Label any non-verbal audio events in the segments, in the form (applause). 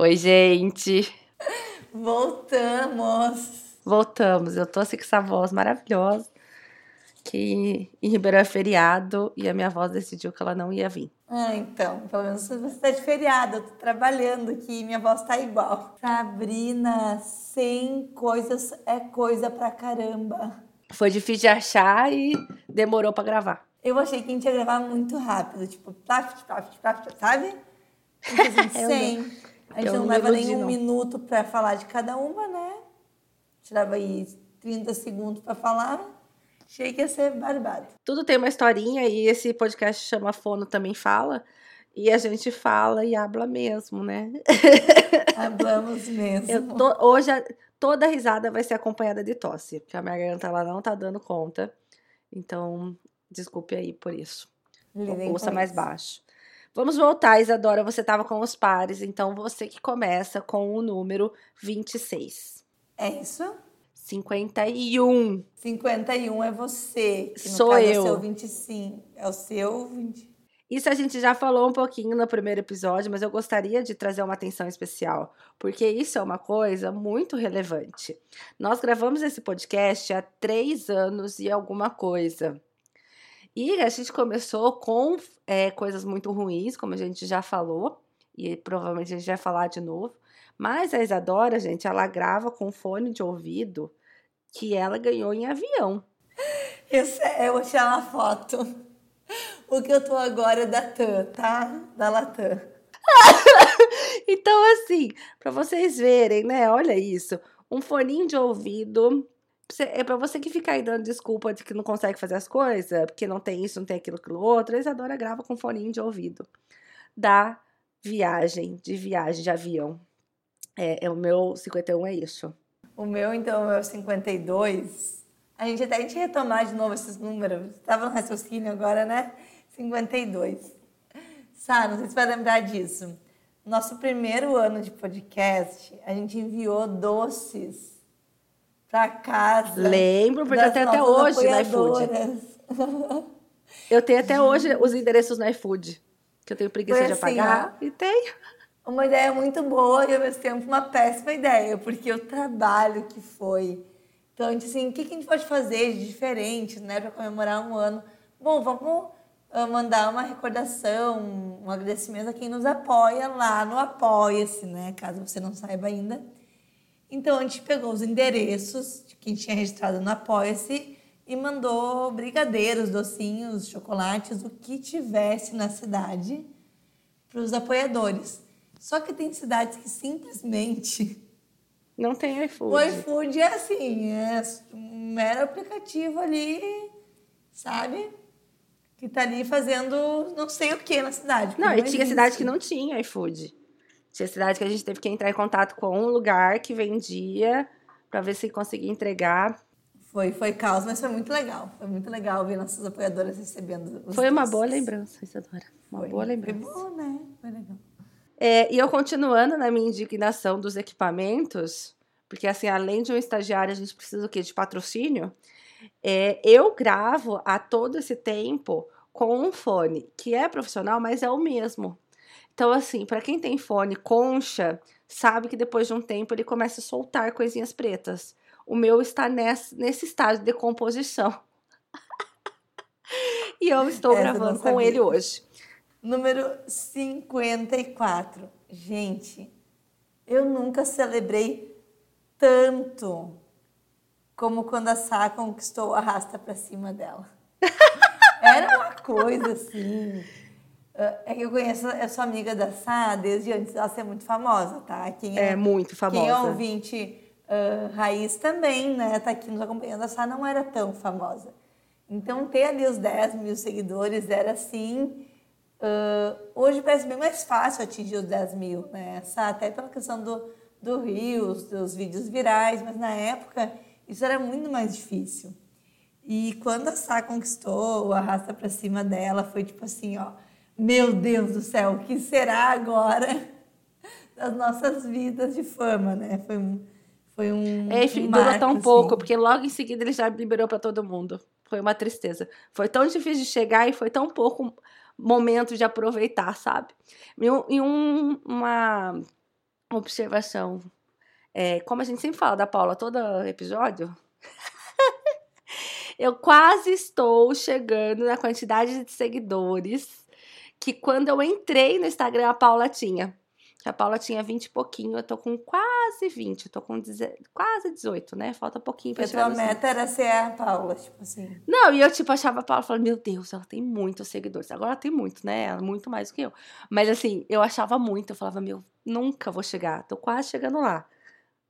Oi, gente. Voltamos. Voltamos. Eu tô assim com essa voz maravilhosa. Que em Ribeirão é feriado e a minha voz decidiu que ela não ia vir. Ah, então. Pelo menos você está de feriado. Eu tô trabalhando aqui e minha voz tá igual. Sabrina, 100 coisas é coisa pra caramba. Foi difícil de achar e demorou pra gravar. Eu achei que a gente ia gravar muito rápido. Tipo, plaf, plaf, plaf, sabe? (laughs) Assim, 100. A gente não não leva nem um minuto pra falar de cada uma, né? Tirava aí 30 segundos pra falar. Achei que ia ser barbado. Tudo tem uma historinha e esse podcast chama Fono Também Fala. E a gente fala e habla mesmo, né? (laughs) Hablamos mesmo. Tô- hoje a- toda risada vai ser acompanhada de tosse, porque a minha garganta ela não tá dando conta. Então, desculpe aí por isso. Lidem Ouça mais isso. baixo. Vamos voltar, Isadora. Você estava com os pares, então você que começa com o número 26. É isso? 51. 51 é você. Que Sou caso eu. É o seu 25. É o seu 20. Isso a gente já falou um pouquinho no primeiro episódio, mas eu gostaria de trazer uma atenção especial, porque isso é uma coisa muito relevante. Nós gravamos esse podcast há três anos e alguma coisa. E a gente começou com é, coisas muito ruins, como a gente já falou, e provavelmente a gente vai falar de novo. Mas a Isadora, gente, ela grava com fone de ouvido que ela ganhou em avião. Eu, eu vou tirar uma foto. O que eu tô agora é da TAM, tá? Da Latam. (laughs) Então, assim, para vocês verem, né? Olha isso. Um foninho de ouvido. É para você que fica aí dando desculpa de que não consegue fazer as coisas, porque não tem isso, não tem aquilo, aquilo outro. A Isadora grava com foninho de ouvido. Da viagem, de viagem, de avião. É, é o meu 51 é isso. O meu, então, o meu 52. A gente até a gente retomar de novo esses números. Tava no raciocínio agora, né? 52. Sá, não sei se vai lembrar disso. Nosso primeiro ano de podcast, a gente enviou doces pra casa. Lembro, porque eu das tenho até nossas hoje no iFood. (laughs) Eu tenho até hoje os endereços no iFood, que eu tenho preguiça Foi de assim, apagar. E tenho. Uma ideia muito boa e ao mesmo tempo uma péssima ideia, porque o trabalho que foi. Então, a gente, assim, o que que a gente pode fazer de diferente, né, para comemorar um ano? Bom, vamos ah, mandar uma recordação, um agradecimento a quem nos apoia lá no Apoia-se, né, caso você não saiba ainda. Então, a gente pegou os endereços de quem tinha registrado no Apoia-se e mandou brigadeiros, docinhos, chocolates, o que tivesse na cidade para os apoiadores. Só que tem cidades que simplesmente Não tem iFood. o iFood é assim, é um mero aplicativo ali, sabe? Que tá ali fazendo não sei o que na cidade. Não, e tinha existe. cidade que não tinha iFood. Tinha cidade que a gente teve que entrar em contato com um lugar que vendia pra ver se conseguia entregar. Foi, foi caos, mas foi muito legal. Foi muito legal ver nossas apoiadoras recebendo os Foi uma doces. boa lembrança, Isadora. Uma Foi. boa lembrança. Foi bom, né? Foi legal. É, e eu continuando na minha indignação dos equipamentos, porque assim, além de um estagiário, a gente precisa o quê? De patrocínio. É, eu gravo há todo esse tempo com um fone que é profissional, mas é o mesmo. Então, assim, para quem tem fone concha, sabe que depois de um tempo ele começa a soltar coisinhas pretas. O meu está nesse, nesse estágio de decomposição. (laughs) e eu estou Essa gravando com ele hoje. Número 54. Gente, eu nunca celebrei tanto como quando a Sá conquistou a rasta pra cima dela. (laughs) Era uma coisa assim. É que eu conheço, eu sou amiga da Sá desde antes dela ser muito famosa, tá? Quem É muito famosa. Quem é ouvinte ah, raiz também, né? Tá aqui nos acompanhando. A Sá não era tão famosa. Então, ter ali os 10 mil seguidores era assim. ah, hoje parece bem mais fácil atingir os 10 mil, né? Sá, até pela questão do, do Rios, dos vídeos virais, mas na época isso era muito mais difícil. E quando a Sá conquistou o arrasta pra cima dela, foi tipo assim, ó, meu Deus do céu, o que será agora das nossas vidas de fama, né? Foi um, foi um, É, um durou marco, tão assim. pouco, porque logo em seguida ele já liberou pra todo mundo. Foi uma tristeza. Foi tão difícil de chegar e foi tão pouco momento de aproveitar, sabe? Em um- uma, observação. É, como a gente sempre fala da Paula todo episódio, (laughs) eu quase estou chegando na quantidade de seguidores que quando eu entrei no Instagram a Paula tinha. A Paula tinha 20 e pouquinho, eu tô com quase 20, eu tô com quase 18, né? Falta pouquinho pra chegar. A meta era ser a Paula, tipo assim. Não, e eu tipo achava a Paula, falando, meu Deus, ela tem muitos seguidores. Agora ela tem muito, né? Muito mais do que eu. Mas assim, eu achava muito, eu falava, meu, nunca vou chegar, tô quase chegando lá.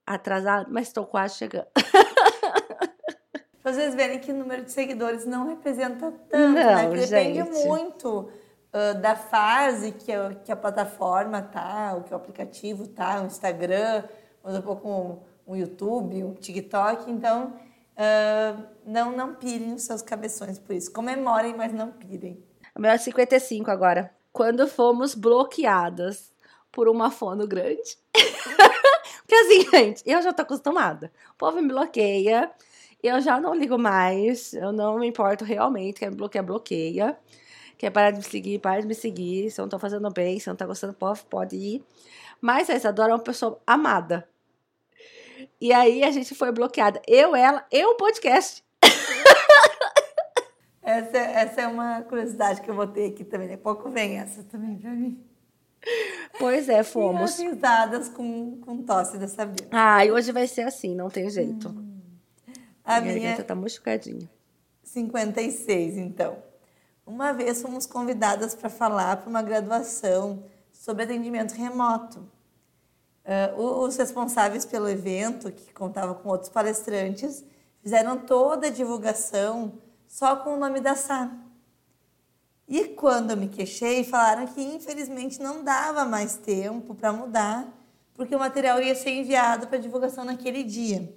Atrasado, mas tô quase chegando. (laughs) Vocês verem que o número de seguidores não representa tanto, né? não, né? Depende muito uh, da fase que a, que a plataforma tá, o que o aplicativo tá, o Instagram, ou um pouco um, YouTube, um TikTok. Então, uh, não, não pirem os seus cabeções por isso. Comemorem, mas não pirem. O meu é 55 agora. Quando fomos bloqueadas por uma fono grande. (laughs) Porque assim, gente, eu já tô acostumada. O povo me bloqueia, eu já não ligo mais, eu não me importo realmente, quer me bloquear, bloqueia. Quer parar de me seguir, para de me seguir. Se eu não tô fazendo bem, se eu não tá gostando, pode, pode ir. Mas a Isadora é uma pessoa amada. E aí a gente foi bloqueada. Eu, ela e o podcast. (laughs) Essa, essa é uma curiosidade que eu vou ter aqui também. Daqui a pouco vem essa também pra mim. Pois é, (laughs) fomos. E as risadas com, com tosse da Sabrina. Ah, e hoje vai ser assim, não tem jeito. Hum. A minha, minha tá machucadinha. 56, então. Uma vez fomos convidadas para falar para uma graduação sobre atendimento remoto. Uh, os responsáveis pelo evento, que contava com outros palestrantes, fizeram toda a divulgação só com o nome da Sá. E quando eu me queixei, falaram que infelizmente não dava mais tempo para mudar, porque o material ia ser enviado para divulgação naquele dia.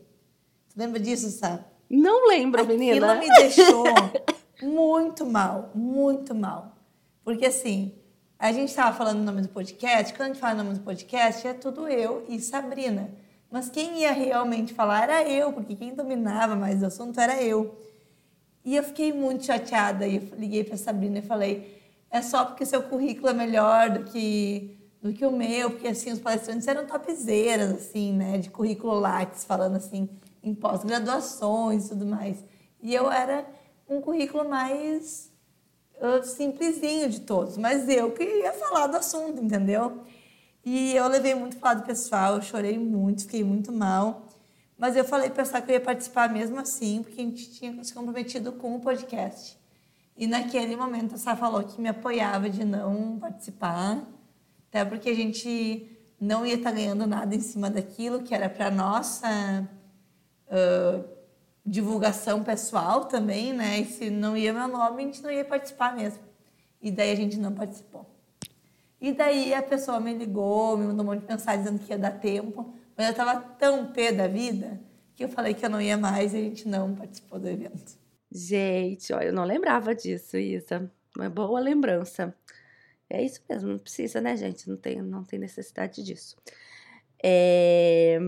Você lembra disso, Sá? Não lembro, Aquilo menina. Aquilo me deixou (laughs) muito mal, muito mal. Porque assim, a gente estava falando o nome do podcast, quando a gente fala o nome do podcast, é tudo eu e Sabrina. Mas quem ia realmente falar era eu, porque quem dominava mais o assunto era eu. E eu fiquei muito chateada e liguei para Sabrina e falei: é só porque seu currículo é melhor do que do que o meu, porque assim os palestrantes eram topzeiras assim, né, de currículo Lattes, falando assim em pós-graduações e tudo mais. E eu era um currículo mais uh, simplesinho de todos, mas eu que ia falar do assunto, entendeu? E eu levei muito para lado pessoal, eu chorei muito, fiquei muito mal. Mas eu falei para que eu ia participar mesmo assim, porque a gente tinha se comprometido com o podcast. E naquele momento a Sá falou que me apoiava de não participar, até porque a gente não ia estar tá ganhando nada em cima daquilo, que era para nossa uh, divulgação pessoal também, né? E se não ia meu nome, a gente não ia participar mesmo. E daí a gente não participou. E daí a pessoa me ligou, me mandou um monte de mensagem dizendo que ia dar tempo, mas eu estava tão pé da vida que eu falei que eu não ia mais e a gente não participou do evento. Gente, olha, eu não lembrava disso, Isa. Uma boa lembrança. É isso mesmo, não precisa, né, gente? Não tem, não tem necessidade disso. É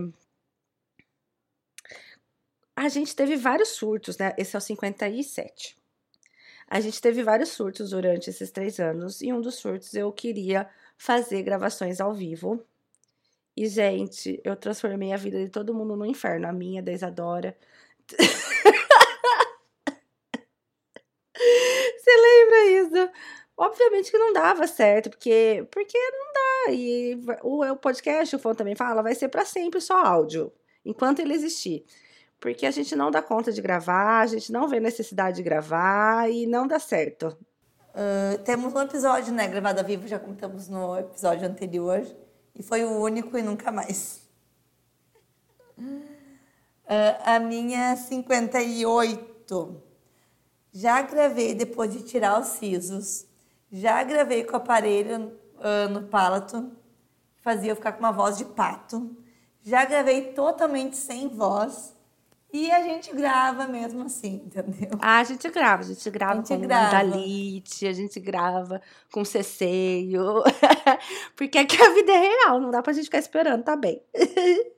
a gente teve vários surtos, né? Esse é o 57. A gente teve vários surtos durante esses três anos, e um dos surtos eu queria fazer gravações ao vivo. E, gente, eu transformei a vida de todo mundo no inferno, a minha, da Isadora. (laughs) Você lembra isso? Obviamente que não dava certo, porque, porque não dá. E o, o podcast, o Fon também fala, vai ser para sempre só áudio, enquanto ele existir porque a gente não dá conta de gravar, a gente não vê necessidade de gravar e não dá certo. Uh, temos um episódio, né, gravado ao vivo, já comentamos no episódio anterior, e foi o único e nunca mais. Uh, a minha 58. Já gravei depois de tirar os sisos. Já gravei com o aparelho uh, no palato, fazia eu ficar com uma voz de pato. Já gravei totalmente sem voz. E a gente grava mesmo assim, entendeu? Ah, a gente grava, a gente grava a gente com grava. Dalite, a gente grava com ceceio. (laughs) Porque aqui a vida é real, não dá pra gente ficar esperando, tá bem. (laughs)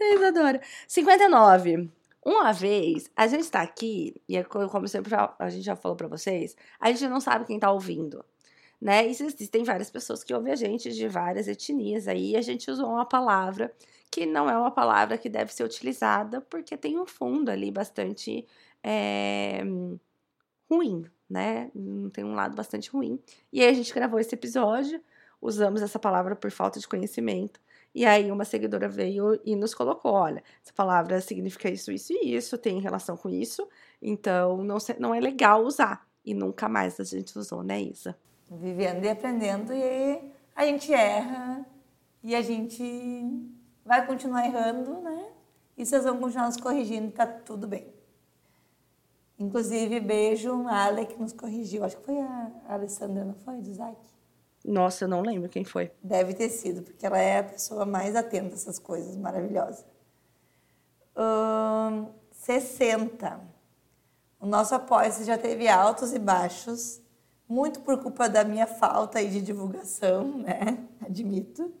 Eu adoro. 59. Uma vez, a gente tá aqui, e é como sempre a gente já falou pra vocês, a gente não sabe quem tá ouvindo. né? E existem várias pessoas que ouvem a gente de várias etnias aí, a gente usou uma palavra que não é uma palavra que deve ser utilizada porque tem um fundo ali bastante é, ruim, né? Tem um lado bastante ruim. E aí a gente gravou esse episódio, usamos essa palavra por falta de conhecimento. E aí uma seguidora veio e nos colocou, olha, essa palavra significa isso, isso e isso, tem relação com isso, então não, não é legal usar. E nunca mais a gente usou, né, Isa? Vivendo e aprendendo, e a gente erra, e a gente vai continuar errando, né? E vocês vão continuar nos corrigindo, tá tudo bem. Inclusive, beijo a Ale que nos corrigiu. Acho que foi a Alessandra, não foi? Do Isaac? Nossa, eu não lembro quem foi. Deve ter sido, porque ela é a pessoa mais atenta a essas coisas, maravilhosa. Hum, 60. O nosso apoio já teve altos e baixos, muito por culpa da minha falta de divulgação, né? (laughs) Admito.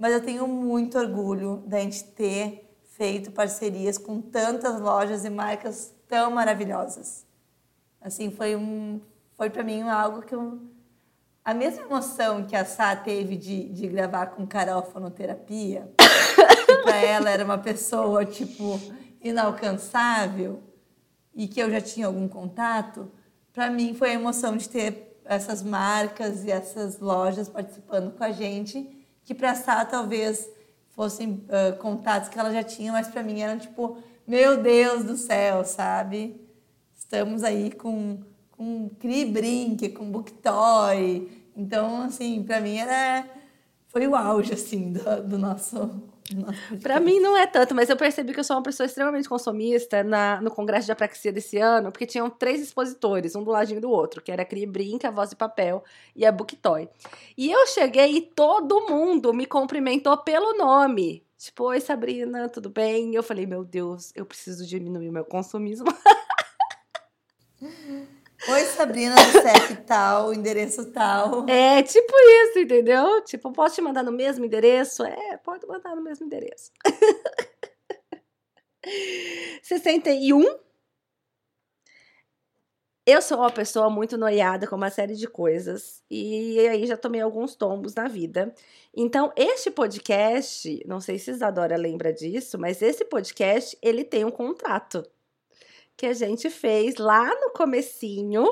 Mas eu tenho muito orgulho da gente ter feito parcerias com tantas lojas e marcas tão maravilhosas. Assim, foi um foi para mim algo que eu a mesma emoção que a Sá teve de, de gravar com Carol Fonoterapia, que para ela era uma pessoa, tipo, inalcançável, e que eu já tinha algum contato, para mim foi a emoção de ter essas marcas e essas lojas participando com a gente, que para Sá talvez fossem uh, contatos que ela já tinha, mas para mim eram tipo, meu Deus do céu, sabe? Estamos aí com com Cri Brinque, com Book Toy. Então, assim, para mim era foi o auge assim do, do nosso para mim não é tanto, mas eu percebi que eu sou uma pessoa extremamente consumista na, no Congresso de Apraxia desse ano, porque tinham três expositores, um do ladinho do outro, que era a Cria Brinca, a Voz de Papel e a Booktoy. E eu cheguei e todo mundo me cumprimentou pelo nome. Tipo, oi Sabrina, tudo bem? E eu falei, meu Deus, eu preciso diminuir o meu consumismo. (laughs) Oi, Sabrina, do CEP tal, endereço tal. É, tipo isso, entendeu? Tipo, posso te mandar no mesmo endereço? É, pode mandar no mesmo endereço. (laughs) 61. Eu sou uma pessoa muito noiada com uma série de coisas e aí já tomei alguns tombos na vida. Então, este podcast, não sei se Isadora lembra disso, mas esse podcast, ele tem um contrato que a gente fez lá no comecinho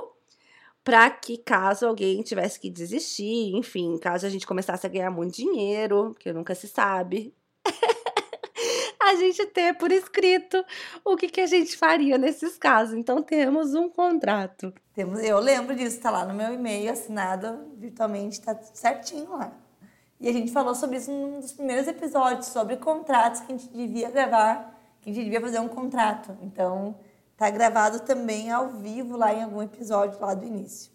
para que caso alguém tivesse que desistir, enfim, caso a gente começasse a ganhar muito dinheiro, que nunca se sabe, (laughs) a gente ter por escrito o que, que a gente faria nesses casos. Então temos um contrato. Temos, eu lembro disso, está lá no meu e-mail assinado virtualmente, está certinho lá. E a gente falou sobre isso num dos primeiros episódios, sobre contratos que a gente devia gravar, que a gente devia fazer um contrato. Então, Está gravado também ao vivo lá em algum episódio lá do início.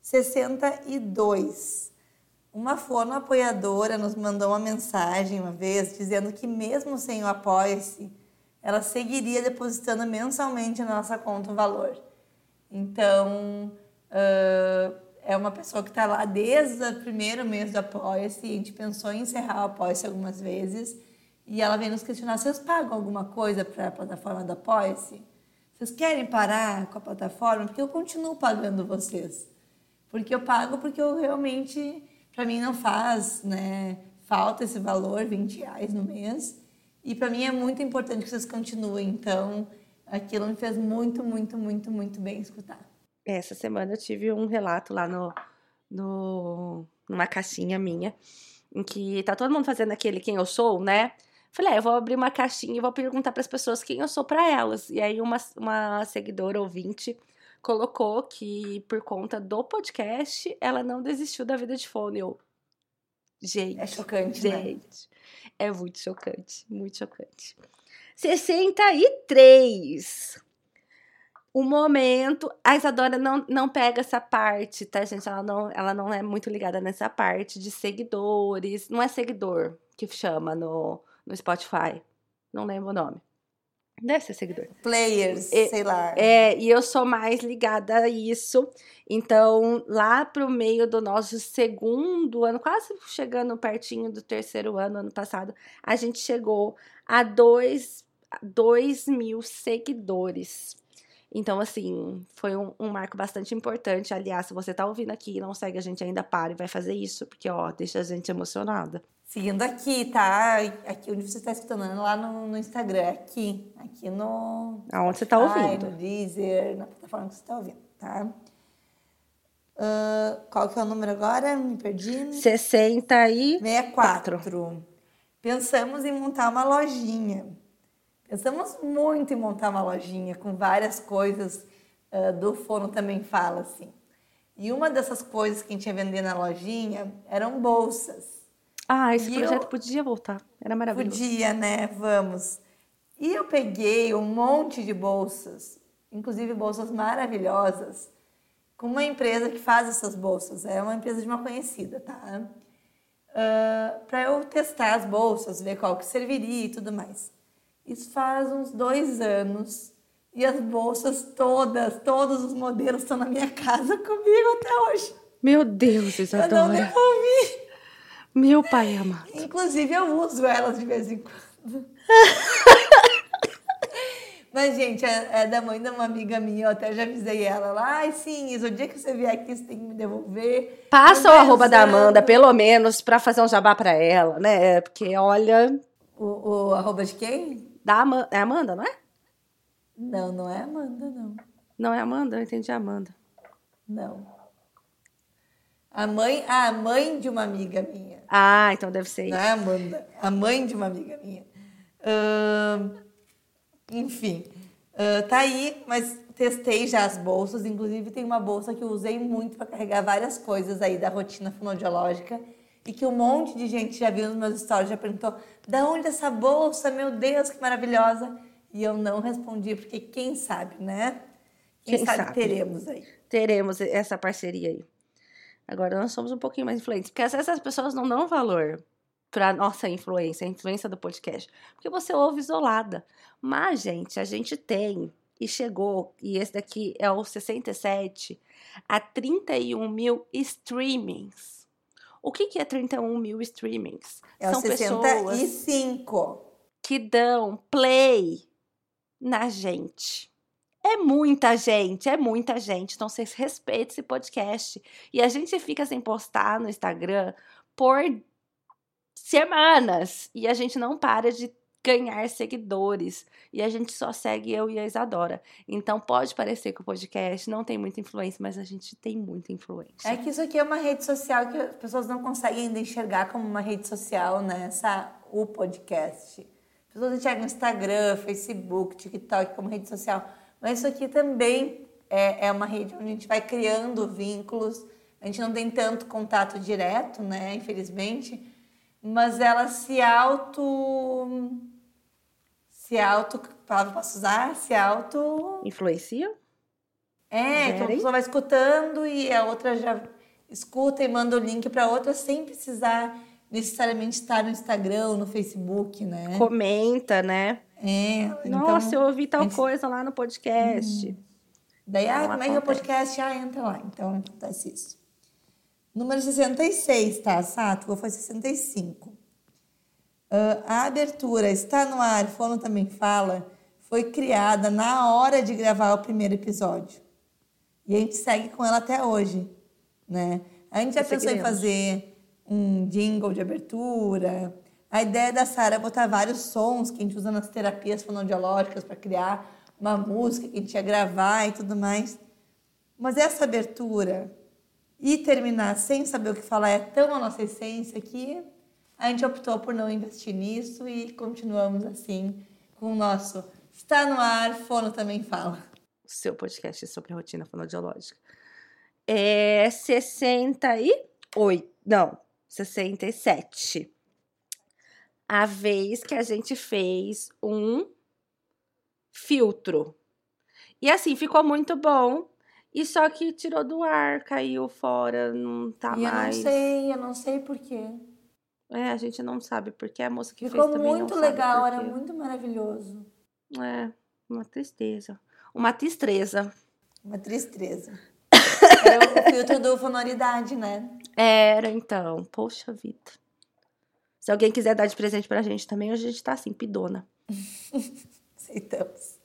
62. Uma forma apoiadora nos mandou uma mensagem uma vez dizendo que mesmo sem o Apoia-se, ela seguiria depositando mensalmente na nossa conta um valor. Então, uh, é uma pessoa que está lá desde o primeiro mês do Apoia-se. A gente pensou em encerrar o Apoia-se algumas vezes e ela vem nos questionar: vocês pagam alguma coisa para a plataforma da Apoia-se? Vocês querem parar com a plataforma? Porque eu continuo pagando vocês. Porque eu pago porque eu realmente, para mim não faz né, falta esse valor, 20 reais no mês. E para mim é muito importante que vocês continuem. Então, aquilo me fez muito, muito, muito, muito bem escutar. Essa semana eu tive um relato lá no, no numa caixinha minha, em que tá todo mundo fazendo aquele quem eu sou, né? Falei, ah, eu vou abrir uma caixinha e vou perguntar para as pessoas quem eu sou para elas. E aí uma, uma seguidora ouvinte colocou que por conta do podcast ela não desistiu da vida de fone. Eu, gente, é chocante, né? gente, né? é muito chocante, muito chocante. 63. O momento, a Isadora não, não pega essa parte, tá, gente? Ela não, ela não é muito ligada nessa parte de seguidores. Não é seguidor que chama no, no Spotify. Não lembro o nome. Deve ser seguidor. Players, e, sei lá. É, e eu sou mais ligada a isso. Então, lá pro meio do nosso segundo ano, quase chegando pertinho do terceiro ano, ano passado, a gente chegou a dois, dois mil seguidores. Então, assim, foi um, um, marco bastante importante. Aliás, se você tá ouvindo aqui e não segue a gente ainda, pare e vai fazer isso, porque, ó, deixa a gente emocionada. Seguindo aqui, tá? Aqui onde você está escutando, lá no, no, Instagram, aqui. Aqui no. Aonde você está ouvindo? No Deezer, na plataforma que você está ouvindo, tá? Uh, qual que é o número agora? Me perdi. 64. 64. Pensamos em montar uma lojinha. Pensamos muito em montar uma lojinha com várias coisas uh, do Fono também fala assim. E uma dessas coisas que a gente ia vender na lojinha eram bolsas. Ah, esse e projeto eu... podia voltar. Era maravilhoso. Podia, né? Vamos. E eu peguei um monte de bolsas, inclusive bolsas maravilhosas, com uma empresa que faz essas bolsas. É uma empresa de uma conhecida, tá? Uh, ah, para eu testar as bolsas, ver qual que serviria e tudo mais. Isso faz uns dois anos. E as bolsas todas, todos os modelos estão na minha (laughs) casa comigo até hoje. Meu Deus, Isadora. Eu não devolvi. Meu pai ama. Inclusive, eu uso elas de vez em quando. (laughs) Mas, gente, é, é, da mãe de uma amiga minha, eu até já avisei ela lá. Ai, sim, Isa, o dia que você vier aqui, você tem que me devolver. Passa o arroba da Amanda, pelo menos, pra fazer um jabá pra ela, né? Porque, olha. O, o arroba de quem? Da Amanda. É Amanda, não é? Não, não é Amanda, não. Não é Amanda? Eu entendi a Amanda. Não. A mãe, a mãe de uma amiga minha. Ah, então deve ser isso. Não é Amanda? A mãe de uma amiga minha. Uh, enfim, uh, tá aí, mas testei já as bolsas. Inclusive, tem uma bolsa que eu usei muito para carregar várias coisas aí da rotina fonoaudiológica e que um monte de gente já viu nos meus stories, já perguntou: da onde essa bolsa? Meu Deus, que maravilhosa! E eu não respondi, porque quem sabe, né? Quem, quem sabe, sabe teremos aí. Teremos essa parceria aí. Agora nós somos um pouquinho mais influentes. Porque às vezes as pessoas não dão valor para nossa influência, a influência do podcast. Porque você ouve isolada. Mas, gente, a gente tem e chegou, e esse daqui é o 67, a 31 mil streamings. O que, que é 31 mil streamings? É São 65. pessoas que dão play na gente. É muita gente, é muita gente. Então, vocês respeitem esse podcast. E a gente fica sem postar no Instagram por semanas. E a gente não para de ganhar seguidores. E a gente só segue eu e a Isadora. Então pode parecer que o podcast não tem muita influência, mas a gente tem muita influência. É que isso aqui é uma rede social que as pessoas não conseguem ainda enxergar como uma rede social, né? Essa, o podcast. As pessoas enxergam Instagram, Facebook, TikTok como rede social. Mas isso aqui também é, é uma rede onde a gente vai criando vínculos. A gente não tem tanto contato direto, né? Infelizmente. Mas ela se auto. Se auto. Palavra posso usar? Se auto. Influencia? É, que a pessoa vai escutando e a outra já escuta e manda o link para outra sem precisar necessariamente estar no Instagram no Facebook, né? Comenta, né? É. Nossa, então, eu ouvi tal gente... coisa lá no podcast. Hum. Daí, ah, como é que é o podcast? Ah, entra lá. Então, acontece isso. Número 66, tá, Sato? Foi 65. Uh, a abertura está no ar, Fono também fala, foi criada na hora de gravar o primeiro episódio. E a gente segue com ela até hoje, né? A gente já pensou em fazer um jingle de abertura, a ideia da Sara é botar vários sons que a gente usa nas terapias fonoaudiológicas para criar uma música que a gente ia gravar e tudo mais. Mas essa abertura e terminar sem saber o que falar é tão a nossa essência que a gente optou por não investir nisso e continuamos assim com o nosso Está no ar, Fono também fala. O seu podcast sobre rotina fonoaudiológica. É 68, não, 67 a vez que a gente fez um filtro. E assim, ficou muito bom. E só que tirou do ar, caiu fora, não tá e mais. Eu não sei, eu não sei porquê. É, a gente não sabe porque a moça que ficou fez também muito legal, era muito maravilhoso. É, uma tristeza. Uma tristeza. Uma tristeza. (coughs) Era o filtro do fonoridade, né? Era, então. Poxa vida. Se alguém quiser dar de presente pra gente também, hoje a gente tá assim, pidona. (laughs) Aceitamos.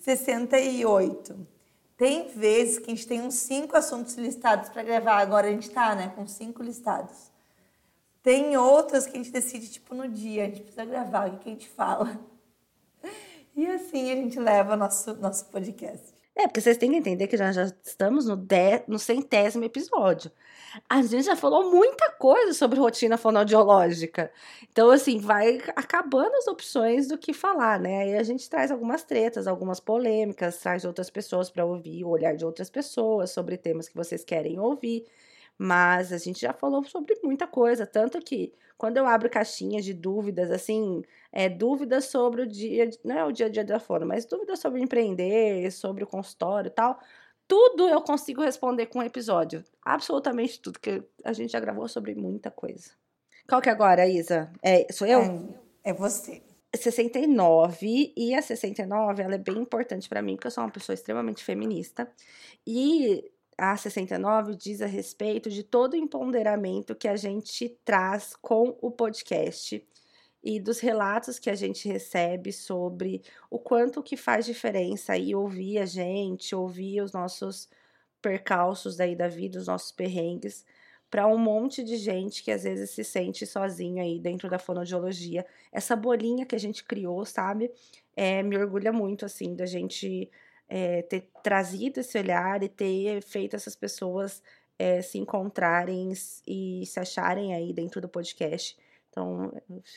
68. Tem vezes que a gente tem uns cinco assuntos listados para gravar. Agora a gente tá, né, com cinco listados. Tem outras que a gente decide, tipo, no dia. A gente precisa gravar, o que a gente fala. (laughs) E assim a gente leva nosso, nosso podcast. É, porque vocês têm que entender que nós já estamos no, de, no centésimo episódio. A gente já falou muita coisa sobre rotina fonoaudiológica. Então, assim, vai acabando as opções do que falar, né? Aí a gente traz algumas tretas, algumas polêmicas, traz outras pessoas para ouvir o olhar de outras pessoas sobre temas que vocês querem ouvir. Mas a gente já falou sobre muita coisa, tanto que quando eu abro caixinhas de dúvidas, assim, é, dúvidas sobre o dia, não é o dia a dia da fono, mas dúvidas sobre empreender, sobre o consultório e tal, tudo eu consigo responder com um episódio. Absolutamente tudo, que a gente já gravou sobre muita coisa. Qual que é agora, Isa? É, sou eu? É, é você. 69 e a 69 ela é bem importante para mim porque eu sou uma pessoa extremamente feminista e a 69 diz a respeito de todo o empoderamento que a gente traz com o podcast e dos relatos que a gente recebe sobre o quanto que faz diferença aí ouvir a gente, ouvir os nossos percalços daí da vida, os nossos perrengues, para um monte de gente que às vezes se sente sozinho aí dentro da fonoaudiologia. Essa bolinha que a gente criou, sabe? É, me orgulha muito, assim, da gente é, ter trazido esse olhar e ter feito essas pessoas é, se encontrarem e se acharem aí dentro do podcast. Então,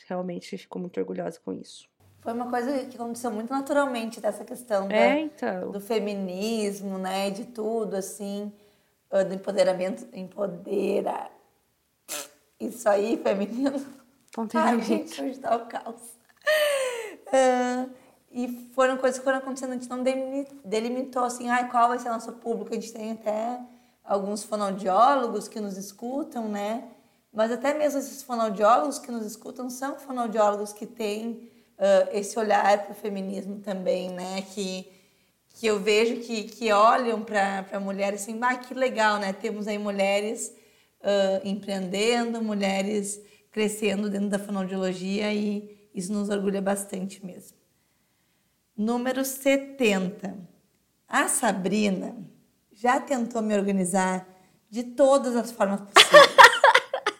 realmente fico muito orgulhosa com isso. Foi uma coisa que aconteceu muito naturalmente dessa questão da, é, então. do feminismo, né, de tudo assim, ah, do empoderamento, empodera. Isso aí, feminino. Ai, gente, hoje tá o caos. Uh, e foram coisas que foram acontecendo, a gente não delimitou assim, ah, qual vai ser o nosso público. A gente tem até alguns fonoaudiólogos que nos escutam, né? Mas até mesmo esses fonoaudiólogos que nos escutam são fonoaudiólogos que têm uh, esse olhar para o feminismo também, né? Que, que eu vejo que, que olham para mulheres assim, ah, que legal, né? Temos aí mulheres uh, empreendendo, mulheres crescendo dentro da fonoaudiologia e isso nos orgulha bastante mesmo. Número 70. A Sabrina já tentou me organizar de todas as formas possíveis.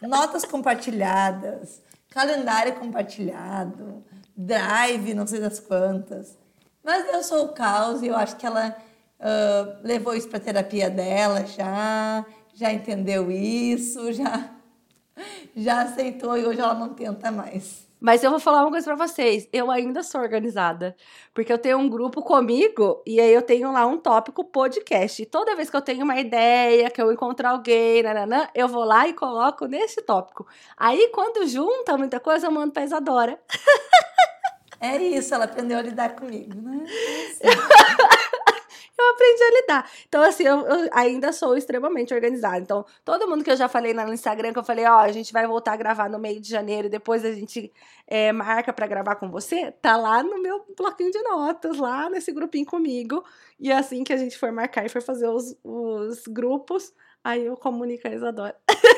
(laughs) Notas compartilhadas, calendário compartilhado, drive, não sei das quantas. Mas eu sou o caos e eu acho que ela uh, levou isso para terapia dela já, já entendeu isso, já, já aceitou e hoje ela não tenta mais. Mas eu vou falar uma coisa para vocês. Eu ainda sou organizada. Porque eu tenho um grupo comigo e aí eu tenho lá um tópico podcast. E toda vez que eu tenho uma ideia, que eu encontro alguém, nananã, eu vou lá e coloco nesse tópico. Aí quando junta muita coisa, eu mando pra Isadora. É isso, ela aprendeu a lidar comigo, né? É (laughs) eu aprendi a lidar. Então, assim, eu, eu, ainda sou extremamente organizada. Então, todo mundo que eu já falei no Instagram, que eu falei, ó, a gente vai voltar a gravar no meio de janeiro depois a gente é, marca para gravar com você, tá lá no meu bloquinho de notas, lá nesse grupinho comigo. E é assim que a gente for marcar e for fazer os, os grupos, aí eu comunico a Isadora. (laughs)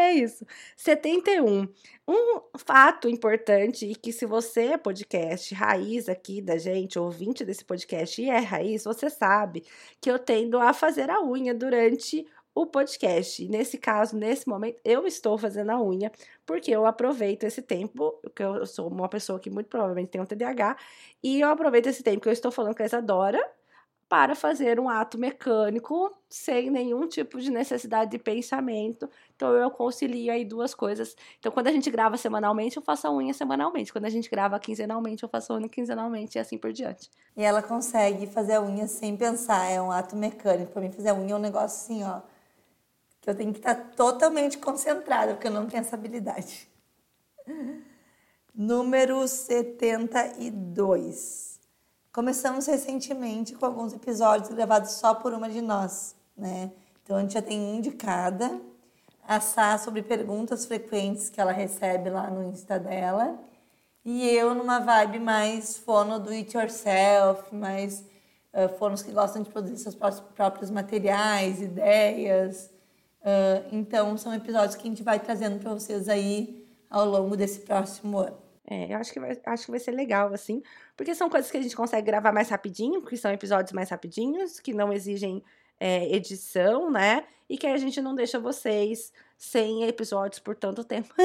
É isso. 71. Um fato importante e que se você é podcast raiz aqui da gente, ouvinte desse podcast e é raiz, você sabe que eu tendo a fazer a unha durante o podcast. Nesse caso, nesse momento, eu estou fazendo a unha porque eu aproveito esse tempo, que eu sou uma pessoa que muito provavelmente tem um TDAH, e eu aproveito esse tempo que eu estou falando com a Isadora para fazer um ato mecânico sem nenhum tipo de necessidade de pensamento. Então eu concilio aí duas coisas. Então quando a gente grava semanalmente, eu faço a unha semanalmente. Quando a gente grava quinzenalmente, eu faço a unha quinzenalmente e assim por diante. E ela consegue fazer a unha sem pensar, é um ato mecânico. Para mim fazer a unha é um negócio assim, ó, que eu tenho que estar totalmente concentrada, porque eu não tenho essa habilidade. Número 72. Começamos recentemente com alguns episódios gravados só por uma de nós, né? Então a gente já tem um de cada. A Sá sobre perguntas frequentes que ela recebe lá no Insta dela. E eu numa vibe mais fono do it yourself, mais uh, fonos que gostam de produzir seus próprios materiais, ideias. Uh, então são episódios que a gente vai trazendo para vocês aí ao longo desse próximo ano. É, eu acho que, vai, acho que vai ser legal, assim, porque são coisas que a gente consegue gravar mais rapidinho, porque são episódios mais rapidinhos, que não exigem é, edição, né? E que a gente não deixa vocês sem episódios por tanto tempo. (laughs)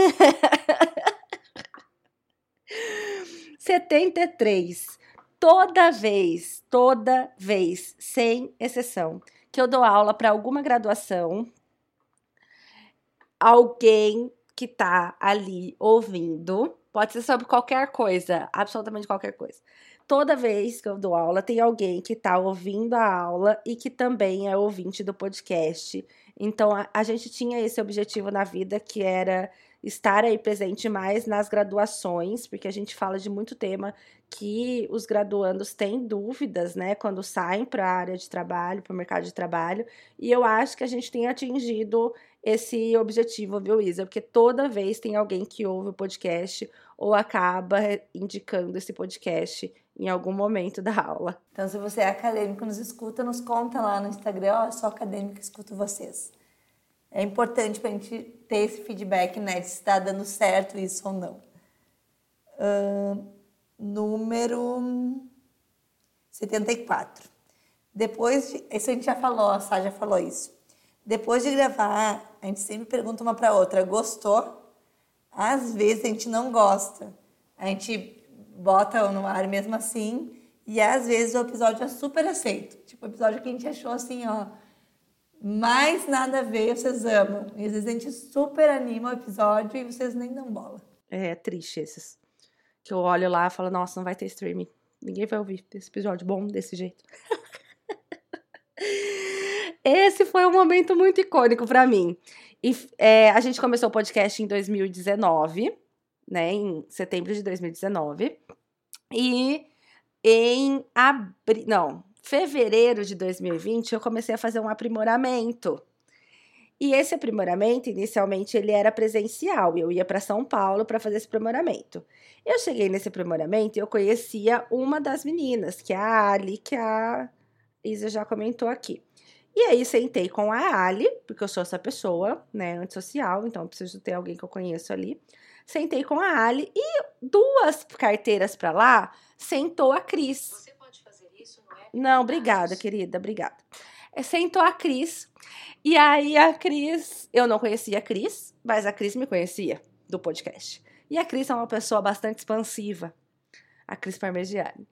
73. Toda vez, toda vez, sem exceção, que eu dou aula para alguma graduação, alguém que tá ali ouvindo, pode ser sobre qualquer coisa, absolutamente qualquer coisa. Toda vez que eu dou aula, tem alguém que tá ouvindo a aula e que também é ouvinte do podcast. Então, a, a gente tinha esse objetivo na vida que era estar aí presente mais nas graduações, porque a gente fala de muito tema que os graduandos têm dúvidas, né, quando saem para a área de trabalho, para o mercado de trabalho, e eu acho que a gente tem atingido esse objetivo, viu, Isa? Porque toda vez tem alguém que ouve o podcast ou acaba indicando esse podcast em algum momento da aula. Então, se você é acadêmico, nos escuta, nos conta lá no Instagram, ó, sou acadêmico, escuto vocês. É importante para a gente ter esse feedback, né, de se está dando certo isso ou não. Uh, número 74. Depois de. Isso a gente já falou, a Sá já falou isso. Depois de gravar, a gente sempre pergunta uma para outra: gostou? Às vezes a gente não gosta. A gente bota no ar mesmo assim. E às vezes o episódio é super aceito. Tipo, o episódio que a gente achou assim, ó. Mais nada a ver, vocês amam. E às vezes a gente super anima o episódio e vocês nem dão bola. É, é triste esses. Que eu olho lá e falo, nossa, não vai ter streaming. Ninguém vai ouvir esse episódio bom desse jeito. (laughs) Esse foi um momento muito icônico para mim. E é, a gente começou o podcast em 2019, né? Em setembro de 2019. E em abril. Não, fevereiro de 2020, eu comecei a fazer um aprimoramento. E esse aprimoramento, inicialmente, ele era presencial. Eu ia para São Paulo para fazer esse aprimoramento. Eu cheguei nesse aprimoramento e eu conhecia uma das meninas, que é a Ali, que a Isa já comentou aqui. E aí sentei com a Ali, porque eu sou essa pessoa, né, antissocial, então preciso ter alguém que eu conheço ali. Sentei com a Ali e duas carteiras para lá sentou a Cris. Você pode fazer isso, não é? Não, obrigada, querida, obrigada. É, sentou a Cris. E aí a Cris, eu não conhecia a Cris, mas a Cris me conhecia do podcast. E a Cris é uma pessoa bastante expansiva. A Cris Parmegiani.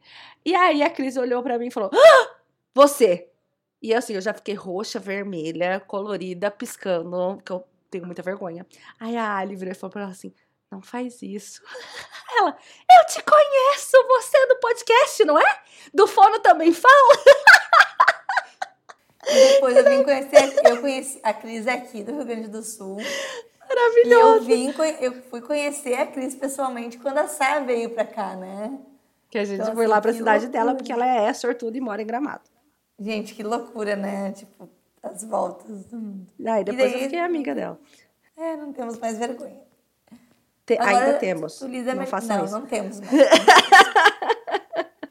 E aí a Cris olhou para mim e falou: ah, "Você, e assim, eu já fiquei roxa, vermelha, colorida, piscando, porque eu tenho muita vergonha. Aí a Ali virou e falou pra ela assim: não faz isso. (laughs) Ela, eu te conheço, você é do podcast, não é? Do Fono também fala? (laughs) depois eu vim conhecer, eu conheci a Cris aqui do Rio Grande do Sul. Maravilhoso. E eu, vim, eu fui conhecer a Cris pessoalmente quando a Sá veio pra cá, né? Que a gente então, foi assim, lá pra cidade loucura. dela, porque ela é sortuda e mora em Gramado. Gente, que loucura, né? Tipo, as voltas do mundo. Ah, e depois e daí... eu fiquei amiga dela. É, não temos mais vergonha. Te... Agora, ainda temos. Lisa não, faça não, isso. não temos (laughs) mais.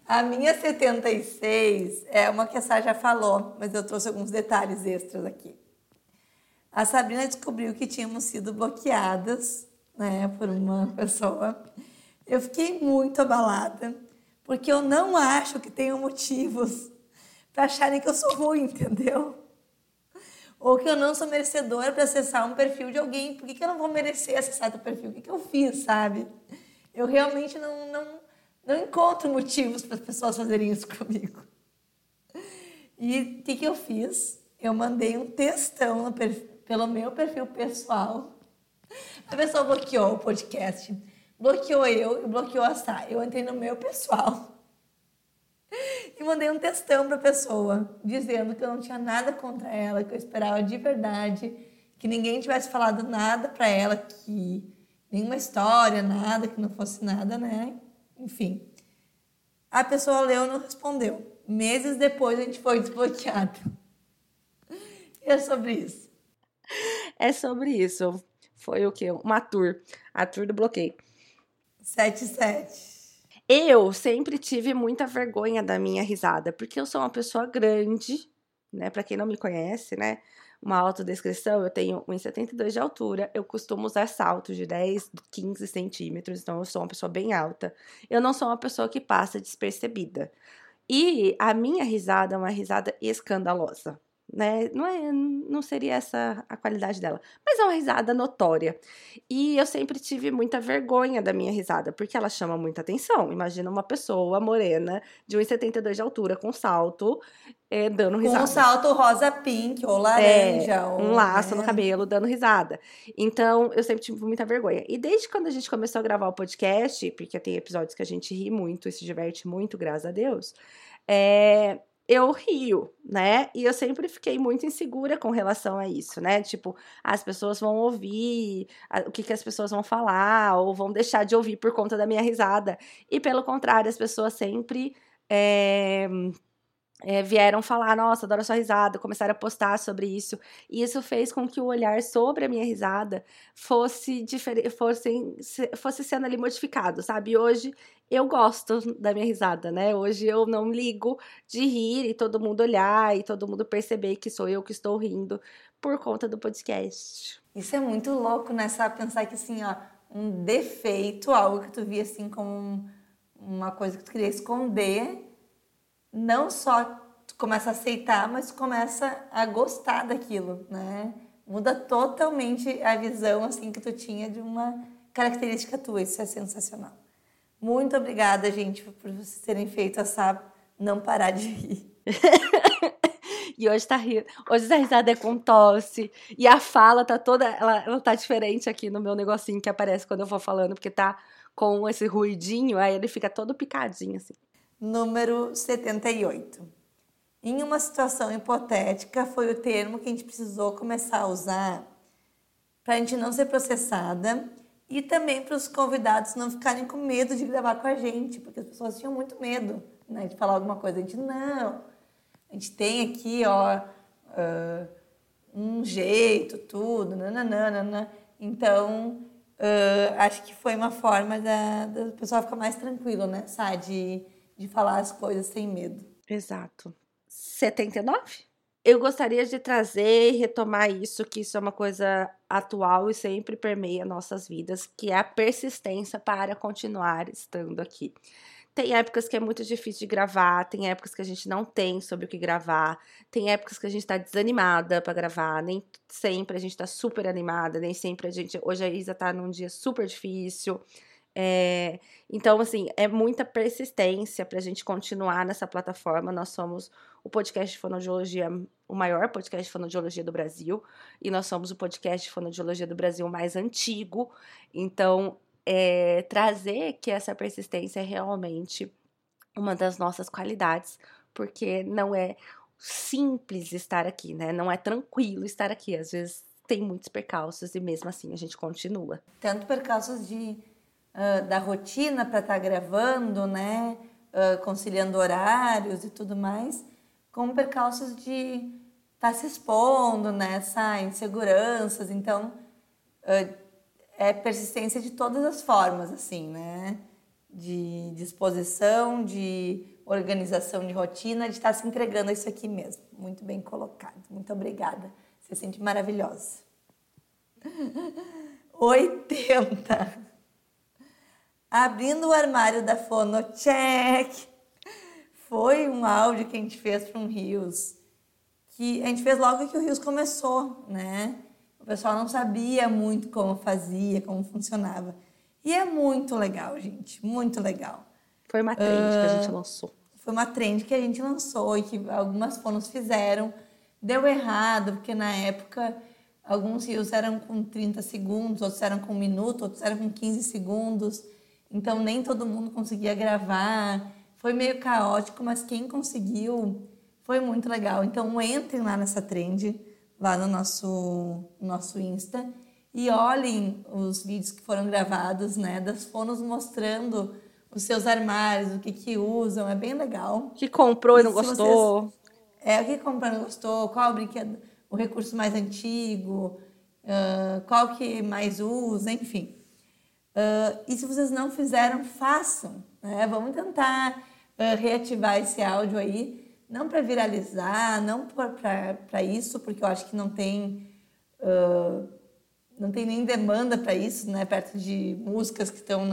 a minha 76 é uma que a Sá já falou, mas eu trouxe alguns detalhes extras aqui. A Sabrina descobriu que tínhamos sido bloqueadas né, por uma pessoa. Eu fiquei muito abalada, porque eu não acho que tenham motivos para acharem que eu sou ruim, entendeu? Ou que eu não sou merecedora para acessar um perfil de alguém. Por que, que eu não vou merecer acessar teu perfil? O que, que eu fiz, sabe? Eu realmente não, não, não encontro motivos para as pessoas fazerem isso comigo. E o que, que eu fiz? Eu mandei um textão pelo meu perfil pessoal. A pessoa bloqueou o podcast, bloqueou eu e bloqueou a Sá. Eu entrei no meu pessoal e mandei um textão para a pessoa, dizendo que eu não tinha nada contra ela, que eu esperava de verdade que ninguém tivesse falado nada para ela, que nenhuma história, nada, que não fosse nada, né? Enfim. A pessoa leu e não respondeu. Meses depois a gente foi desbloqueado. (laughs) E é sobre isso. É sobre isso. Foi o quê? Uma tour. A tour do bloqueio. 77. Eu sempre tive muita vergonha da minha risada, porque eu sou uma pessoa grande, né? Para quem não me conhece, né? uma autodescrição, eu tenho 1,72 de altura, eu costumo usar saltos de 10, 15 centímetros, então eu sou uma pessoa bem alta. Eu não sou uma pessoa que passa despercebida. E a minha risada é uma risada escandalosa né? Não, é, não seria essa a qualidade dela, mas é uma risada notória. E eu sempre tive muita vergonha da minha risada, porque ela chama muita atenção. Imagina uma pessoa morena de 1,72 de altura com salto, é, dando risada. Com um salto rosa pink ou laranja. É, um laço no né? cabelo, dando risada. Então, eu sempre tive muita vergonha. E desde quando a gente começou a gravar o podcast, porque tem episódios que a gente ri muito e se diverte muito, graças a Deus, é, eu rio, né? E eu sempre fiquei muito insegura com relação a isso, né? Tipo, as pessoas vão ouvir o que, que as pessoas vão falar, ou vão deixar de ouvir por conta da minha risada. E pelo contrário, as pessoas sempre. É é, vieram falar, nossa, adoro sua risada, começaram a postar sobre isso. E isso fez com que o olhar sobre a minha risada fosse fosse, fosse sendo ali modificado, sabe? Hoje eu gosto da minha risada, né? Hoje eu não ligo de rir e todo mundo olhar e todo mundo perceber que sou eu que estou rindo por conta do podcast. Isso é muito louco, né? Sabe pensar que assim, ó, um defeito, algo que tu via assim como uma coisa que tu queria esconder não só começa a aceitar, mas começa a gostar daquilo, né? Muda totalmente a visão assim que tu tinha de uma característica tua, isso é sensacional. Muito obrigada, gente, por vocês terem feito essa não parar de rir. (laughs) e hoje tá rindo. Hoje a risada é com tosse. E a fala tá toda. Ela, ela tá diferente aqui no meu negocinho que aparece quando eu vou falando, porque tá com esse ruidinho, aí ele fica todo picadinho assim número 78. Em uma situação hipotética, foi o termo que a gente precisou começar a usar para a gente não ser processada e também para os convidados não ficarem com medo de gravar com a gente, porque as pessoas tinham muito medo né, de falar alguma coisa. A gente, não, a gente tem aqui, ó, uh, um jeito, tudo, nananana. Então, uh, acho que foi uma forma da, da pessoa ficar mais tranquilo, né, sabe? De, de falar as coisas sem medo. Exato. 79? Eu gostaria de trazer e retomar isso, que isso é uma coisa atual e sempre permeia nossas vidas, que é a persistência para continuar estando aqui. Tem épocas que é muito difícil de gravar, tem épocas que a gente não tem sobre o que gravar, tem épocas que a gente tá desanimada para gravar, nem sempre a gente tá super animada, nem sempre a gente. Hoje a Isa tá num dia super difícil. É, então, assim, é muita persistência para a gente continuar nessa plataforma. Nós somos o podcast de fonoaudiologia, o maior podcast de fonoaudiologia do Brasil, e nós somos o podcast de fonoaudiologia do Brasil mais antigo. Então, é, trazer que essa persistência é realmente uma das nossas qualidades, porque não é simples estar aqui, né? Não é tranquilo estar aqui. Às vezes tem muitos percalços e mesmo assim a gente continua. Tanto percalços de uh, da rotina para estar tá gravando, né? Uh, conciliando horários e tudo mais, com percalços de estar tá se expondo, né? inseguranças. Então, uh, é persistência de todas as formas, assim, né? De disposição, de organização de rotina, de estar tá se entregando a isso aqui mesmo. Muito bem colocado. Muito obrigada. Você sente maravilhosa. (laughs) 80. Abrindo o armário da Fonocheck. Foi um áudio que a gente fez para um Rios. Que a gente fez logo que o Rios começou, né? O pessoal não sabia muito como fazia, como funcionava. E é muito legal, gente. Muito legal. Foi uma trend uh, que a gente ah, lançou. Foi uma trend que a gente lançou e que algumas fonos fizeram. Deu errado, porque na época alguns rios eram com 30 segundos, outros eram com um minuto, outros eram com 15 segundos. Então nem todo mundo conseguia gravar. Foi meio caótico, mas quem conseguiu foi muito legal. Então entrem lá nessa trend, lá no nosso, nosso Insta, e olhem os vídeos que foram gravados, né, das fonos mostrando os seus armários, o que que usam, é bem legal. Que comprou e não gostou. Vocês, é, o que comprou e não gostou, qual o brinquedo, o recurso mais antigo, uh, qual que mais usa, enfim. Uh, e se vocês não fizeram, façam. Né? Vamos tentar uh, reativar esse áudio aí não para viralizar, não para isso, porque eu acho que não tem uh, não tem nem demanda para isso, né? Perto de músicas que estão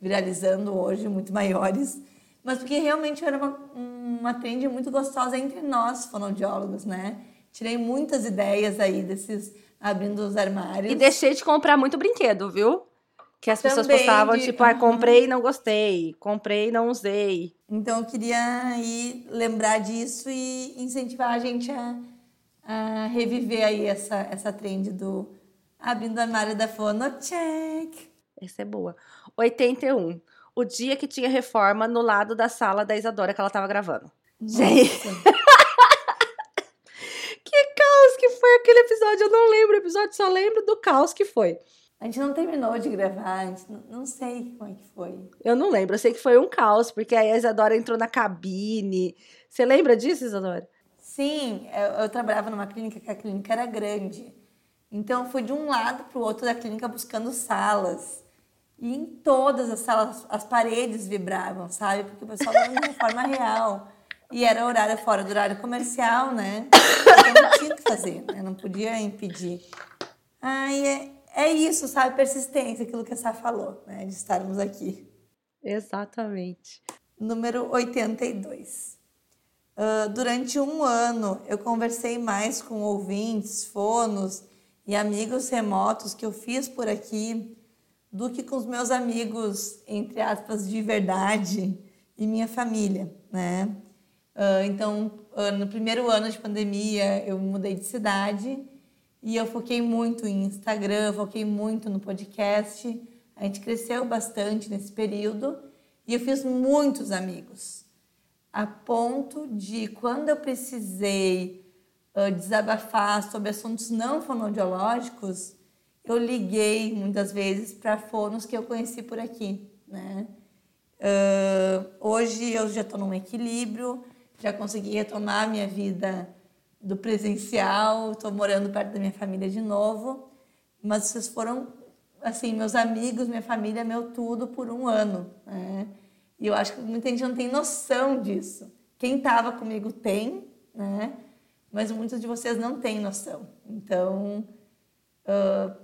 viralizando hoje, muito maiores, mas porque realmente era uma, uma trend muito gostosa entre nós, fonoaudiólogos, né? Tirei muitas ideias aí desses abrindo os armários. E deixei de comprar muito brinquedo, viu? Que as pessoas Também postavam, de... tipo, ah, comprei e não gostei, comprei e não usei. Então eu queria aí lembrar disso e incentivar a gente a, a reviver aí essa, essa trend do abrindo o armário da Fono, check. Essa é boa. 81. O dia que tinha reforma no lado da sala da Isadora que ela tava gravando. Gente. (laughs) que caos que foi aquele episódio. Eu não lembro o episódio, só lembro do caos que foi. A gente não terminou de gravar, a gente não, não sei como é que foi. Eu não lembro, eu sei que foi um caos, porque aí a Isadora entrou na cabine. Você lembra disso, Isadora? Sim, eu, eu trabalhava numa clínica que a clínica era grande. Então, eu fui de um lado para o outro da clínica buscando salas. E em todas as salas, as paredes vibravam, sabe? Porque o pessoal estava de forma real. E era horário fora do horário comercial, né? Então, não tinha o que fazer, né? Não podia impedir. Ai, é, isso, sabe? Persistência, aquilo que a Sá falou, né? De estarmos aqui. Exatamente. Número 82. Uh, durante um ano, eu conversei mais com ouvintes, fonos e amigos remotos que eu fiz por aqui do que com os meus amigos, entre aspas, de verdade e minha família, né? Uh, então, uh, no primeiro ano de pandemia, eu mudei de cidade e eu foquei muito em Instagram, foquei muito no podcast. A gente cresceu bastante nesse período e eu fiz muitos amigos, a ponto de quando eu precisei uh, desabafar sobre assuntos não fonoaudiológicos, eu liguei muitas vezes para fonos que eu conheci por aqui, né? Uh, hoje eu já estou num equilíbrio, já consegui retomar minha vida do presencial, estou morando perto da minha família de novo, mas vocês foram, assim, meus amigos, minha família, meu tudo por um ano, né? E eu acho que muita gente não tem noção disso. Quem estava comigo tem, né? Mas muitos de vocês não têm noção. Então, uh,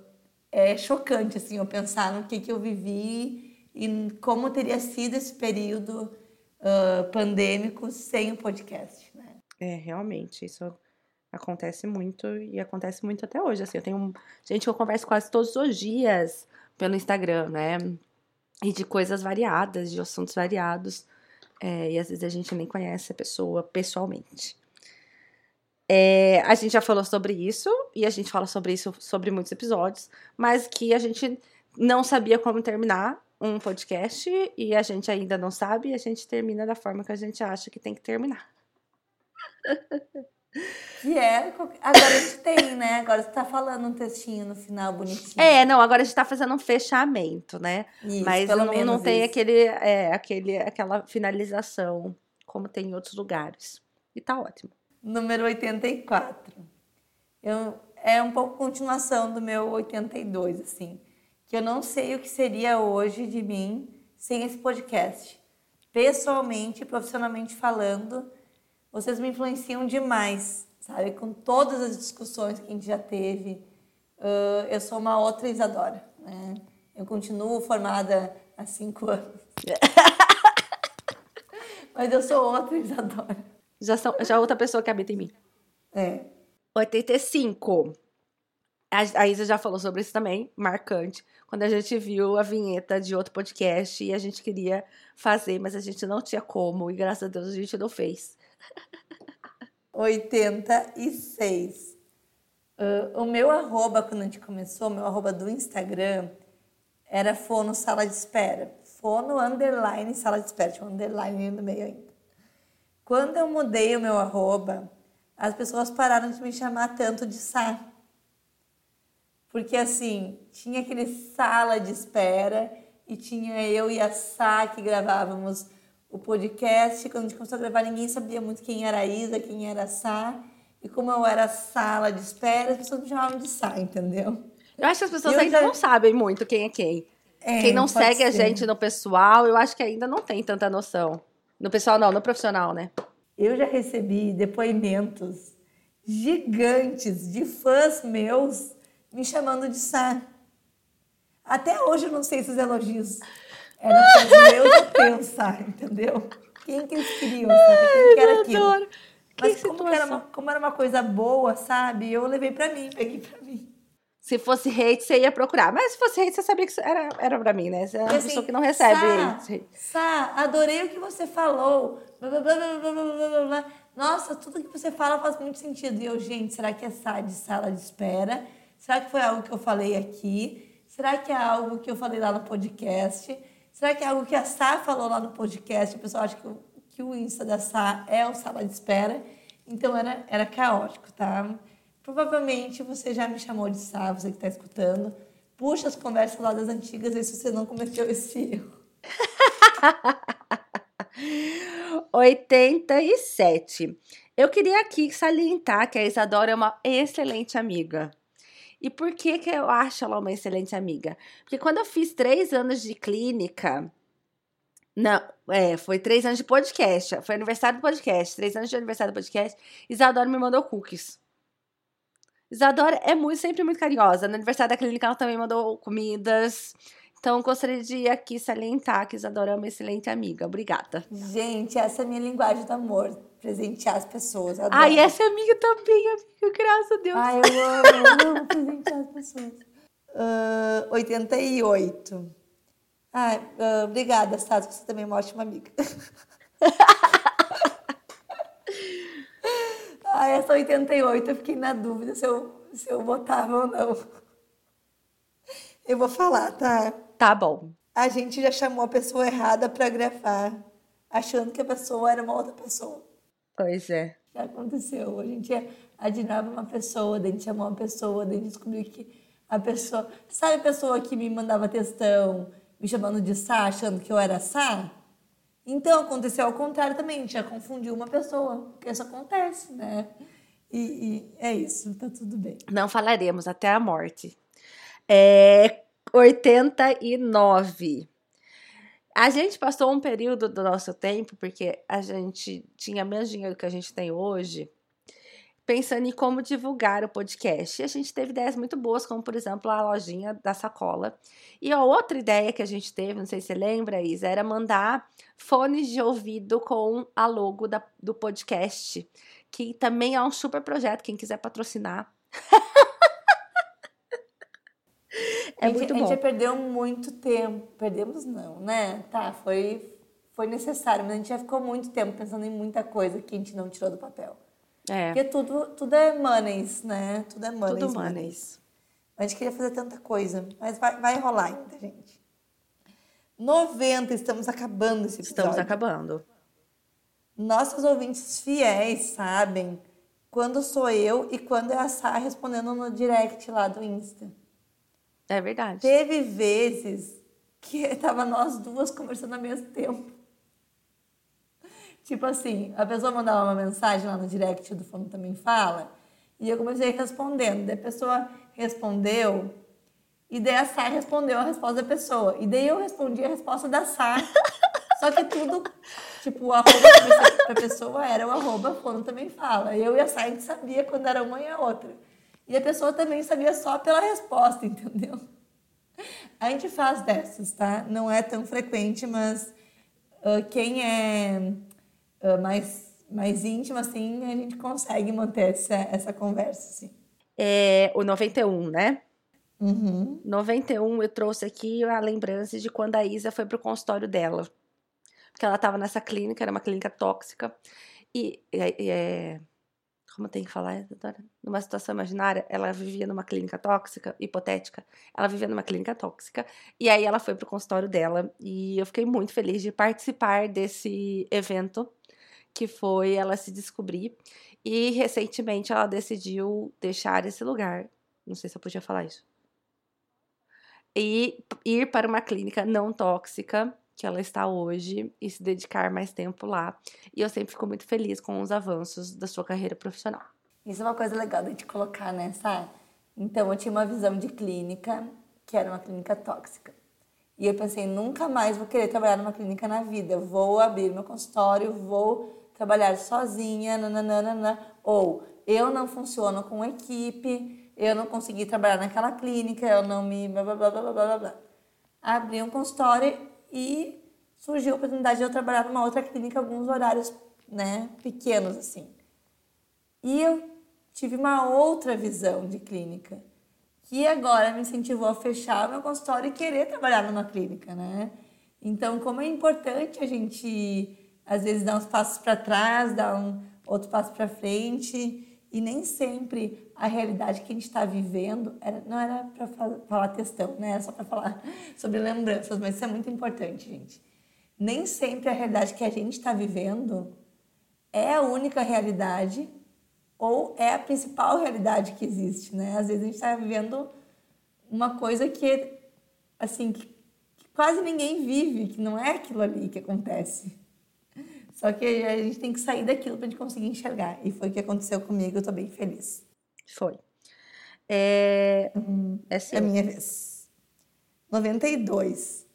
é chocante, assim, eu pensar no que, que eu vivi e como teria sido esse período uh, pandêmico sem o podcast, né? É, realmente, isso Acontece muito e acontece muito até hoje. Assim, eu tenho gente que eu converso quase todos os dias pelo Instagram, né? E de coisas variadas, de assuntos variados. É, e às vezes a gente nem conhece a pessoa pessoalmente. É, a gente já falou sobre isso, e a gente fala sobre isso sobre muitos episódios, mas que a gente não sabia como terminar um podcast e a gente ainda não sabe, e a gente termina da forma que a gente acha que tem que terminar. (laughs) Que é. Agora a gente tem, né? Agora você tá falando um textinho no final bonitinho. É, não, agora a gente tá fazendo um fechamento, né? Isso, Mas pelo não, menos não tem aquele, é, aquele, aquela finalização como tem em outros lugares. E tá ótimo. Número 84. Eu, é um pouco continuação do meu 82, assim. Que eu não sei o que seria hoje de mim sem esse podcast. Pessoalmente, profissionalmente falando vocês me influenciam demais, sabe? Com todas as discussões que a gente já teve, uh, eu sou uma outra Isadora, né? Eu continuo formada há cinco anos. (laughs) Mas eu sou outra Isadora. Já, são, já é outra pessoa que habita em mim. É. 85. A, a Isa já falou sobre isso também, marcante. Quando a gente viu a vinheta de outro podcast e a gente queria fazer, mas a gente não tinha como, e graças a Deus a gente não fez. 86. Uh, o meu arroba, quando a gente começou, meu arroba do Instagram, era fono sala de espera. Fono underline sala de espera, tinha um underline no meio ainda. Quando eu mudei o meu arroba, as pessoas pararam de me chamar tanto de Sá. Porque assim, tinha aquele sala de espera e tinha eu e a Sá que gravávamos o podcast. Quando a gente começou a gravar, ninguém sabia muito quem era a Isa, quem era a Sá. E como eu era sala de espera, as pessoas me chamavam de Sá, entendeu? Eu acho que as pessoas ainda já... não sabem muito quem é quem. É, quem não segue ser. a gente no pessoal, eu acho que ainda não tem tanta noção. No pessoal não, no profissional, né? eu já recebi depoimentos gigantes de fãs meus me chamando de Sá. Até hoje eu não sei se os elogios era fazer eu pensar, entendeu? Quem que eles? Quem que era aquilo? Adoro. Mas que como, era uma, como era uma coisa boa, sabe? Eu levei pra mim, peguei pra mim. Se fosse hate, você ia procurar. Mas se fosse hate, você sabia que era, era pra mim, né? Você é uma assim, pessoa que não recebe Sá, hate. Sá, adorei o que você falou. Blá, blá, blá, blá, blá, blá, blá. Nossa, tudo que você fala faz muito sentido. E eu, gente, será que é Sá de sala de espera? Será que foi algo que eu falei aqui? Será que é algo que eu falei lá no podcast? Será que é algo que a Sá falou lá no podcast? O pessoal acha que o, que o Insta da Sá é o sala de espera. Então era, era caótico, tá? Provavelmente você já me chamou de Sá, você que está escutando. Puxa as conversas lá das antigas, vê se você não cometeu esse erro. (laughs) 87. Eu queria aqui salientar que a Isadora é uma excelente amiga. E por que, que eu acho ela uma excelente amiga? Porque quando eu fiz três anos de clínica. Não, é, foi três anos de podcast. Foi aniversário do podcast. Três anos de aniversário do podcast. Isadora me mandou cookies. Isadora é muito, sempre muito carinhosa. No aniversário da clínica, ela também mandou comidas. Então, gostaria de aqui salientar que Isadora é uma excelente amiga. Obrigada. Gente, essa é a minha linguagem do amor. Presentear as pessoas. Adoro. Ai, essa é amiga também, amiga. Graças a Deus. Ai, eu amo, eu amo presentear as pessoas. Ah, 88. Ai, ah, obrigada, Sato, você também é uma ótima amiga. (laughs) Ai, essa 88 eu fiquei na dúvida se eu, se eu botava ou não. Eu vou falar, tá? Tá bom. A gente já chamou a pessoa errada pra gravar, achando que a pessoa era uma outra pessoa. Pois é. Já aconteceu. A gente admirava uma pessoa, daí a gente chamou uma pessoa, daí a gente descobriu que a pessoa. Sabe a pessoa que me mandava textão, me chamando de Sá, achando que eu era Sá? Então aconteceu ao contrário também, a gente já confundiu uma pessoa, porque isso acontece, né? E, e é isso, tá tudo bem. Não falaremos até a morte. É 89. A gente passou um período do nosso tempo, porque a gente tinha menos dinheiro que a gente tem hoje, pensando em como divulgar o podcast. E a gente teve ideias muito boas, como por exemplo a lojinha da sacola. E a outra ideia que a gente teve, não sei se você lembra, Isa, era mandar fones de ouvido com a logo da- do podcast, que também é um super projeto, quem quiser patrocinar. (laughs) É a gente, muito a gente bom. já perdeu muito tempo. Perdemos não, né? Tá, foi, foi necessário, mas a gente já ficou muito tempo pensando em muita coisa que a gente não tirou do papel. É, Porque tudo, tudo é monies, né? Tudo é monies. tudo monies. manes. A gente queria fazer tanta coisa, mas vai, vai rolar ainda, gente. 90, estamos acabando esse episódio. Estamos acabando. Nossos ouvintes fiéis sabem quando sou eu e quando é a Sá respondendo no direct lá do Insta. É verdade. Teve vezes que (laughs) tava nós duas conversando ao mesmo tempo. Tipo assim, a pessoa mandava uma mensagem lá no direct do Fome Também Fala, e eu comecei respondendo. Daí a pessoa respondeu, e daí a Sá respondeu a resposta da pessoa. E daí eu respondi a resposta da Sá. (laughs) Só que tudo, tipo, o arroba pra pessoa era o arroba Fono Também Fala. Eu e a Sá, a gente sabia quando era uma e a outra. E a pessoa também sabia só pela resposta, (laughs) entendeu? A gente faz dessas, tá? Não é tão frequente, mas ah, quem é ah, mais, mais íntimo, assim, a gente consegue manter essa, essa conversa, assim. É o 91, né? Uhum. 91 eu trouxe aqui a lembrança de quando a Isa foi pro consultório dela. Porque ela tava nessa clínica, era uma clínica tóxica. E é. Como tem que falar, Isadora? Numa situação imaginária, ela vivia numa clínica tóxica, hipotética. Ela vivia numa clínica tóxica. E aí ela foi pro consultório dela. E eu fiquei muito feliz de participar desse evento, que foi ela se descobrir. E recentemente ela decidiu deixar esse lugar. Não sei se eu podia falar isso e ir para uma clínica não tóxica que ela está hoje e se dedicar mais tempo lá. E eu sempre fico muito feliz com os avanços da sua carreira profissional. Isso é uma coisa legal de gente colocar, né? Então, eu tinha uma visão de clínica, que era uma clínica tóxica. E eu pensei, nunca mais vou querer trabalhar numa clínica na vida. Vou abrir meu consultório, vou trabalhar sozinha, nananana, ou eu não funciono com equipe, eu não consegui trabalhar naquela clínica, eu não me blá blá blá blá blá blá. Abri um consultório e surgiu a oportunidade de eu trabalhar numa outra clínica, alguns horários, né, pequenos assim. E eu tive uma outra visão de clínica, que agora me incentivou a fechar meu consultório e querer trabalhar numa clínica, né? Então, como é importante a gente às vezes dar uns passos para trás, dar um outro passo para frente, e nem sempre a realidade que a gente está vivendo era, não era para falar textão, né? Era só para falar (laughs) sobre lembranças, mas isso é muito importante, gente. Nem sempre a realidade que a gente está vivendo é a única realidade ou é a principal realidade que existe, né? Às vezes a gente está vivendo uma coisa que, assim, que, quase ninguém vive, que não é aquilo ali que acontece. Só que a gente tem que sair daquilo para a gente conseguir enxergar. E foi o que aconteceu comigo, eu estou bem feliz. Foi. É, hum, é, é a minha vez. 92.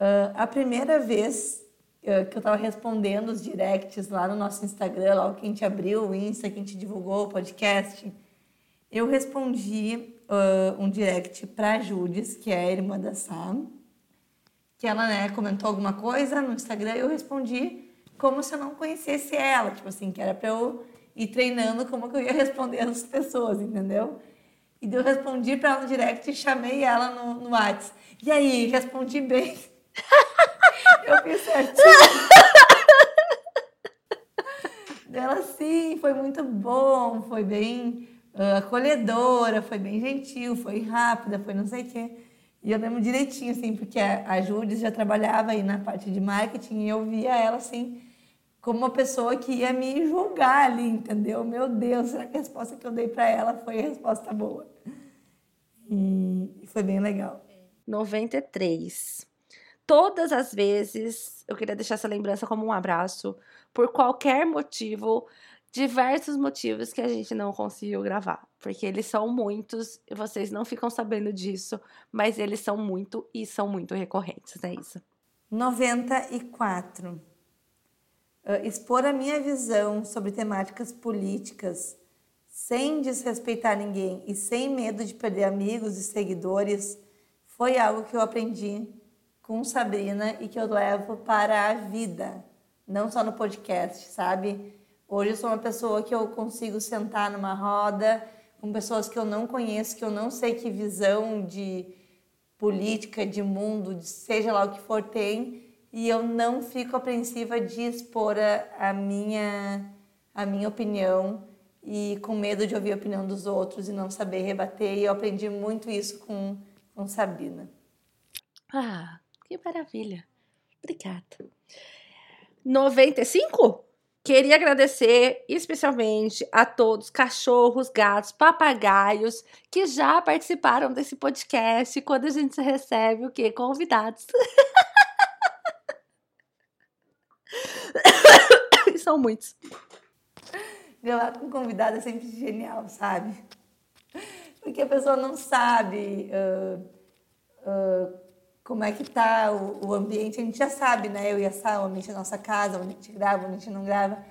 Uh, a primeira vez uh, que eu estava respondendo os directs lá no nosso Instagram, lá que a gente abriu o Insta, que a gente divulgou o podcast, eu respondi uh, um direct para a Judis, que é a irmã da Sam, que ela né, comentou alguma coisa no Instagram eu respondi como se eu não conhecesse ela, tipo assim, que era para eu ir treinando como que eu ia responder as pessoas, entendeu? E eu respondi para ela no direct e chamei ela no, no WhatsApp. E aí, respondi bem. (laughs) eu fiz certinho. Ela sim, foi muito bom, foi bem uh, acolhedora, foi bem gentil, foi rápida, foi não sei o quê. E eu lembro direitinho, assim, porque a, a já trabalhava aí na parte de marketing e eu via ela, assim, como uma pessoa que ia me julgar ali, entendeu? Meu Deus, será que a resposta que eu dei para ela foi a resposta boa? E foi bem legal. 93. Todas as vezes, eu queria deixar essa lembrança como um abraço, por qualquer motivo, diversos motivos que a gente não conseguiu gravar, porque eles são muitos e vocês não ficam sabendo disso, mas eles são muito e são muito recorrentes, é isso. 94. Uh, expor a minha visão sobre temáticas políticas sem desrespeitar ninguém e sem medo de perder amigos e seguidores foi algo que eu aprendi com Sabrina e que eu levo para a vida, não só no podcast, sabe? Hoje eu sou uma pessoa que eu consigo sentar numa roda com pessoas que eu não conheço, que eu não sei que visão de política, de mundo, de seja lá o que for tem, e eu não fico apreensiva de expor a, a minha a minha opinião e com medo de ouvir a opinião dos outros e não saber rebater. E eu aprendi muito isso com, com Sabrina. Ah, que maravilha. Obrigada. 95? Queria agradecer especialmente a todos, cachorros, gatos, papagaios, que já participaram desse podcast quando a gente recebe o quê? Convidados. (laughs) (coughs) São muitos. Gravar com convidado é sempre genial, sabe? Porque a pessoa não sabe uh, uh, como é que tá o, o, ambiente, a gente já sabe, né? Eu e a Sá, o ambiente da nossa casa, onde a gente grava, onde a gente não grava.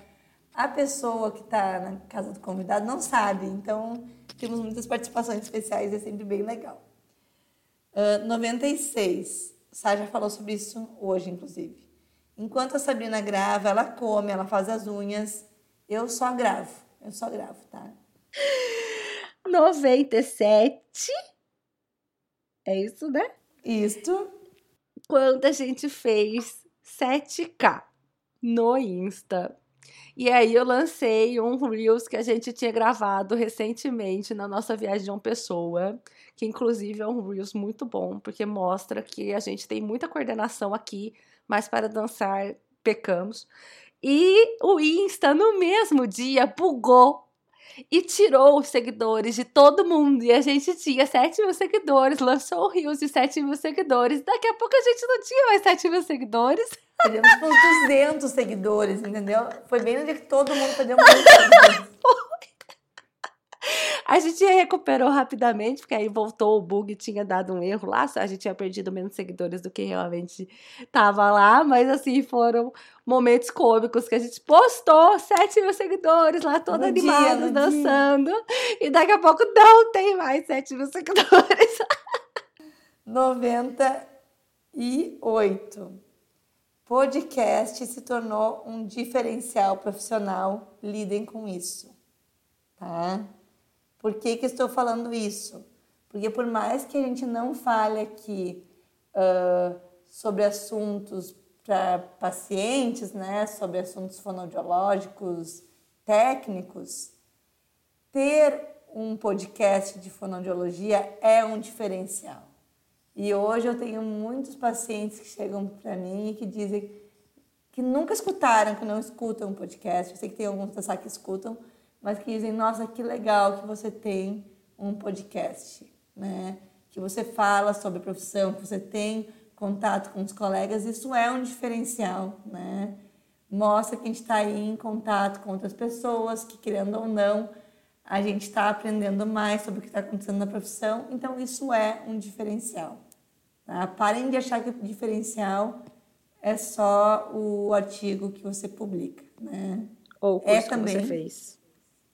A pessoa que está na casa do convidado não sabe, então temos muitas participações especiais, é sempre bem legal. Uh, 96, Sá já falou sobre isso hoje, inclusive. Enquanto a Sabrina grava, ela come, ela faz as unhas, eu só gravo, eu só gravo, tá? 97, é isso, né? Isto. Quando a gente fez 7K no Insta. E aí eu lancei um Reels que a gente tinha gravado recentemente na nossa viagem de uma pessoa, que inclusive é um Reels muito bom, porque mostra que a gente tem muita coordenação aqui, mas para dançar pecamos. E o Insta no mesmo dia bugou e tirou os seguidores de todo mundo. E a gente tinha 7 mil seguidores, lançou o Rios de 7 mil seguidores. Daqui a pouco a gente não tinha mais 7 mil seguidores. Perdemos por 200 seguidores, entendeu? Foi bem no dia que todo mundo perdeu (laughs) seguidores. A gente recuperou rapidamente, porque aí voltou o bug, tinha dado um erro lá, a gente tinha perdido menos seguidores do que realmente tava lá, mas assim, foram momentos cômicos que a gente postou 7 mil seguidores lá, todos animados, dançando, dia. e daqui a pouco não tem mais 7 mil seguidores. (laughs) 98. Podcast se tornou um diferencial profissional, lidem com isso, tá? Por que, que estou falando isso? Porque por mais que a gente não fale aqui uh, sobre assuntos para pacientes, né, sobre assuntos fonoaudiológicos técnicos, ter um podcast de fonoaudiologia é um diferencial. E hoje eu tenho muitos pacientes que chegam para mim e que dizem que nunca escutaram, que não escutam um podcast. Eu sei que tem alguns que escutam, mas que dizem: Nossa, que legal que você tem um podcast, né? Que você fala sobre profissão, que você tem contato com os colegas. Isso é um diferencial, né? Mostra que a gente está aí em contato com outras pessoas, que querendo ou não, a gente está aprendendo mais sobre o que está acontecendo na profissão. Então, isso é um diferencial. Tá? Parem de achar que o diferencial é só o artigo que você publica, né? Ou o curso é também, que você fez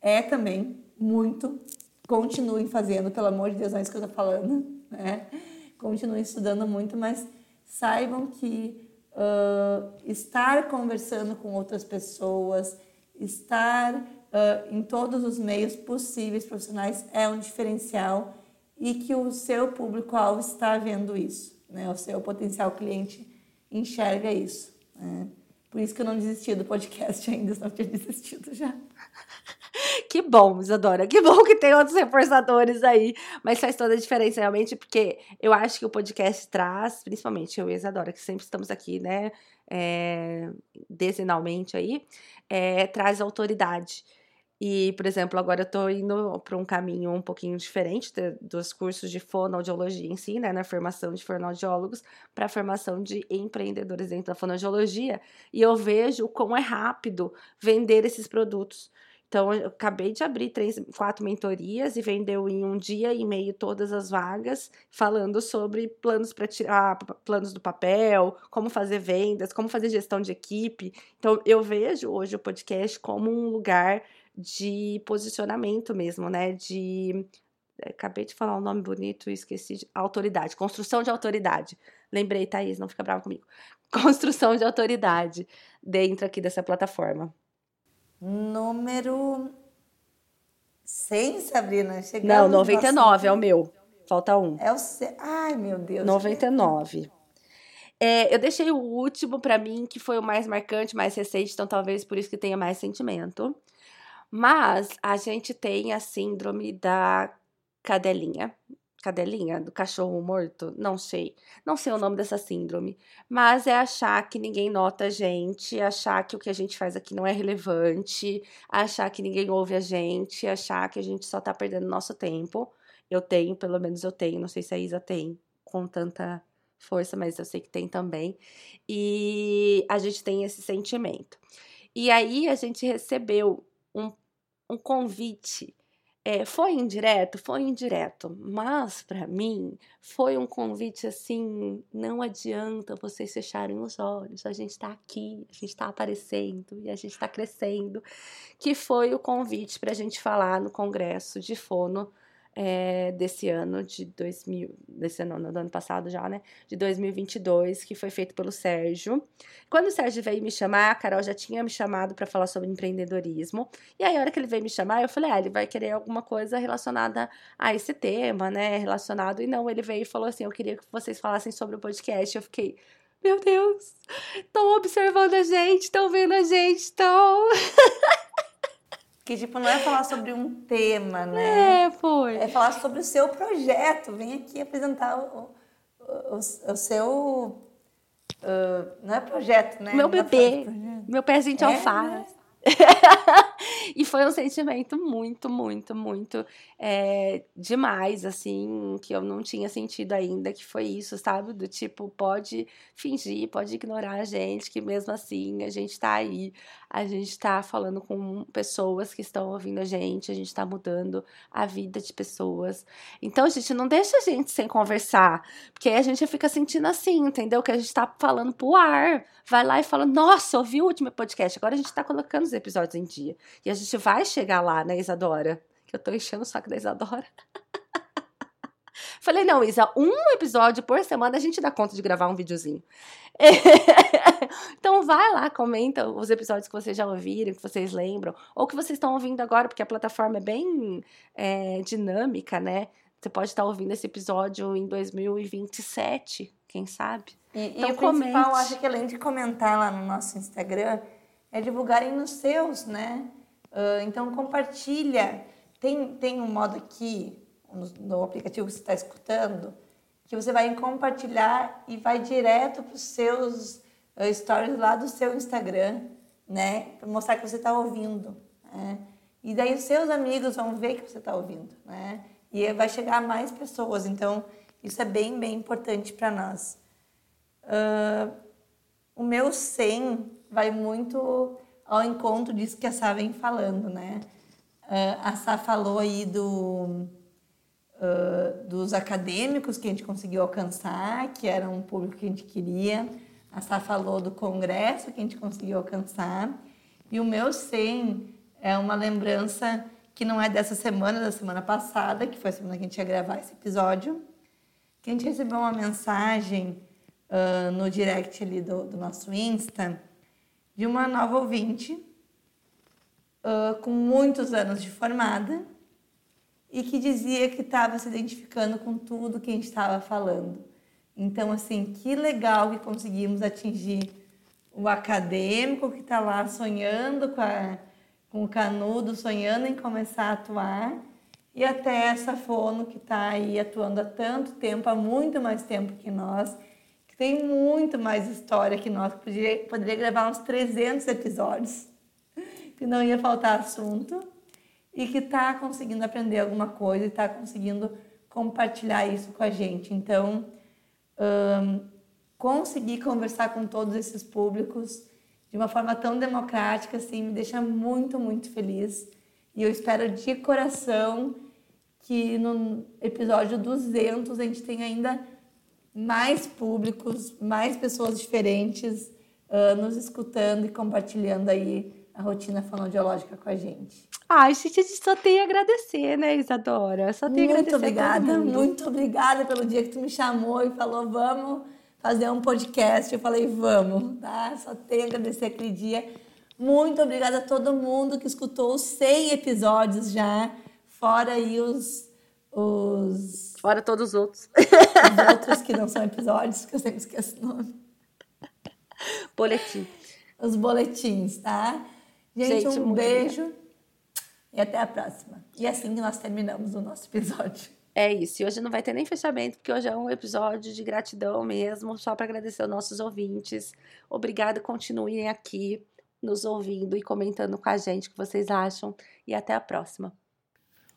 é também muito. Continuem fazendo, pelo amor de Deus, não é isso que eu estou falando. Né? Continuem estudando muito, mas saibam que uh, estar conversando com outras pessoas, estar uh, em todos os meios possíveis profissionais é um diferencial e que o seu público-alvo está vendo isso, né? O seu potencial cliente enxerga isso. Né? Por isso que eu não desisti do podcast (laughs) ainda, senão eu tinha desistido já. Que bom, Isadora. Que bom que tem outros reforçadores aí. Mas faz toda a diferença, realmente, porque eu acho que o podcast traz, principalmente eu e Isadora, que sempre estamos aqui, né, é, aí, é, traz autoridade. E, por exemplo, agora eu estou indo para um caminho um pouquinho diferente de, dos cursos de fonoaudiologia em si, né, na formação de fonoaudiólogos, para a formação de empreendedores dentro da fonoaudiologia. E eu vejo o quão é rápido vender esses produtos. Então, eu acabei de abrir três, quatro mentorias e vendeu em um dia e meio todas as vagas, falando sobre planos para tirar planos do papel, como fazer vendas, como fazer gestão de equipe. Então, eu vejo hoje o podcast como um lugar de posicionamento mesmo, né? De é, acabei de falar um nome bonito e esqueci de autoridade, construção de autoridade. Lembrei, Thaís, não fica brava comigo. (laughs) Construção de autoridade dentro aqui dessa plataforma. Número 100, Sabrina? Chegamos Não, 99 é o meu. Falta um. É o C. Ai, meu Deus. 99. É, eu deixei o último para mim, que foi o mais marcante, mais recente, então talvez por isso que tenha mais sentimento. Mas a gente tem a síndrome da cadelinha, cadelinha, do cachorro morto, não sei. Não sei o nome dessa síndrome, mas é achar que ninguém nota a gente, achar que o que a gente faz aqui não é relevante, achar que ninguém ouve a gente, achar que a gente só tá perdendo nosso tempo. Eu tenho, pelo menos eu tenho, não sei se a Isa tem com tanta força, mas eu sei que tem também. E a gente tem esse sentimento. E aí a gente recebeu um, um convite é, foi indireto? Foi indireto, mas para mim foi um convite assim: não adianta vocês fecharem os olhos, a gente está aqui, a gente está aparecendo e a gente está crescendo. Que foi o convite para a gente falar no Congresso de Fono é, desse ano de 2000, desse ano, do ano passado já, né? De 2022, que foi feito pelo Sérgio. Quando o Sérgio veio me chamar, a Carol já tinha me chamado para falar sobre empreendedorismo. E aí, a hora que ele veio me chamar, eu falei, ah, ele vai querer alguma coisa relacionada a esse tema, né? Relacionado. E não, ele veio e falou assim: eu queria que vocês falassem sobre o podcast. Eu fiquei. Meu Deus, estão observando a gente, estão vendo a gente, estão. (laughs) Que, tipo, não é falar sobre um tema, né? É, foi. É falar sobre o seu projeto. Vem aqui apresentar o, o, o, o seu... Uh, não é projeto, né? Meu bebê, meu pezinho de é, alface. (laughs) e foi um sentimento muito, muito, muito é, demais, assim, que eu não tinha sentido ainda, que foi isso, sabe? Do tipo, pode fingir, pode ignorar a gente, que mesmo assim a gente tá aí, a gente tá falando com pessoas que estão ouvindo a gente, a gente tá mudando a vida de pessoas. Então, gente, não deixa a gente sem conversar, porque aí a gente fica sentindo assim, entendeu? Que a gente tá falando pro ar. Vai lá e fala, nossa, ouvi o último podcast, agora a gente tá colocando os episódios em dia. E a gente vai chegar lá, né, Isadora? Que eu tô enchendo o saco da Isadora. (laughs) Falei, não, Isa, um episódio por semana a gente dá conta de gravar um videozinho. (laughs) então vai lá, comenta os episódios que vocês já ouviram, que vocês lembram, ou que vocês estão ouvindo agora, porque a plataforma é bem é, dinâmica, né? Você pode estar ouvindo esse episódio em 2027, quem sabe? E, então, e o comente. principal, acho que além de comentar lá no nosso Instagram, é divulgarem nos seus, né? Uh, então compartilha. Tem, tem um modo aqui no, no aplicativo que você está escutando que você vai compartilhar e vai direto para os seus uh, stories lá do seu Instagram, né? Para mostrar que você está ouvindo. Né? E daí os seus amigos vão ver que você está ouvindo, né? E vai chegar a mais pessoas. Então isso é bem, bem importante para nós. Uh, o meu 100 vai muito ao encontro disso que a Sá vem falando, né? Uh, a Sá falou aí do, uh, dos acadêmicos que a gente conseguiu alcançar, que era um público que a gente queria. A Sá falou do congresso que a gente conseguiu alcançar. E o meu 100 é uma lembrança que não é dessa semana, da semana passada, que foi a semana que a gente ia gravar esse episódio, que a gente recebeu uma mensagem uh, no direct ali do, do, nosso Insta de uma nova ouvinte uh, com muitos anos de formada e que dizia que estava se identificando com tudo que a gente estava falando. Então, assim, que legal que conseguimos atingir o acadêmico que está lá sonhando com, a, com o canudo, sonhando em começar a atuar, e até essa fono que está aí atuando há tanto tempo, há muito mais tempo que nós, tem muito mais história que nós, poderia, poderia gravar uns 300 episódios, que não ia faltar assunto, e que está conseguindo aprender alguma coisa e está conseguindo compartilhar isso com a gente. Então, um, conseguir conversar com todos esses públicos de uma forma tão democrática, assim, me deixa muito, muito feliz. E eu espero de coração que no episódio 200 a gente tenha ainda mais públicos, mais pessoas diferentes uh, nos escutando e compartilhando aí a rotina fonoaudiológica com a gente. Ai, gente, a gente só tem a agradecer, né, Isadora? Só tem muito a agradecer. Muito obrigada, muito obrigada pelo dia que tu me chamou e falou, vamos fazer um podcast. Eu falei, vamos, tá? Só tenho a agradecer aquele dia. Muito obrigada a todo mundo que escutou os 100 episódios já, fora aí os os. Fora todos os outros. Os outros que não são episódios, que eu sempre esqueço o nome. Boletim. Os boletins, tá? Gente, Gente um beijo e até a próxima. E assim que nós terminamos o nosso episódio. É isso. E hoje não vai ter nem fechamento, porque hoje é um episódio de gratidão mesmo, só para agradecer aos nossos ouvintes. Obrigada, continuem aqui nos ouvindo e comentando com a gente o que vocês acham. E até a próxima.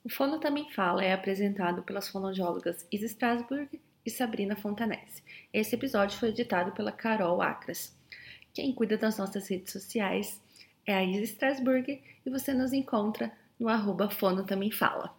O Fono Também Fala é apresentado pelas fonoaudiólogas Isa Strasburg e Sabrina Fontanese. Esse episódio foi editado pela Carol Acras. Quem cuida das nossas redes sociais é a Isa Strasburg e você nos encontra no arroba Fono Também Fala.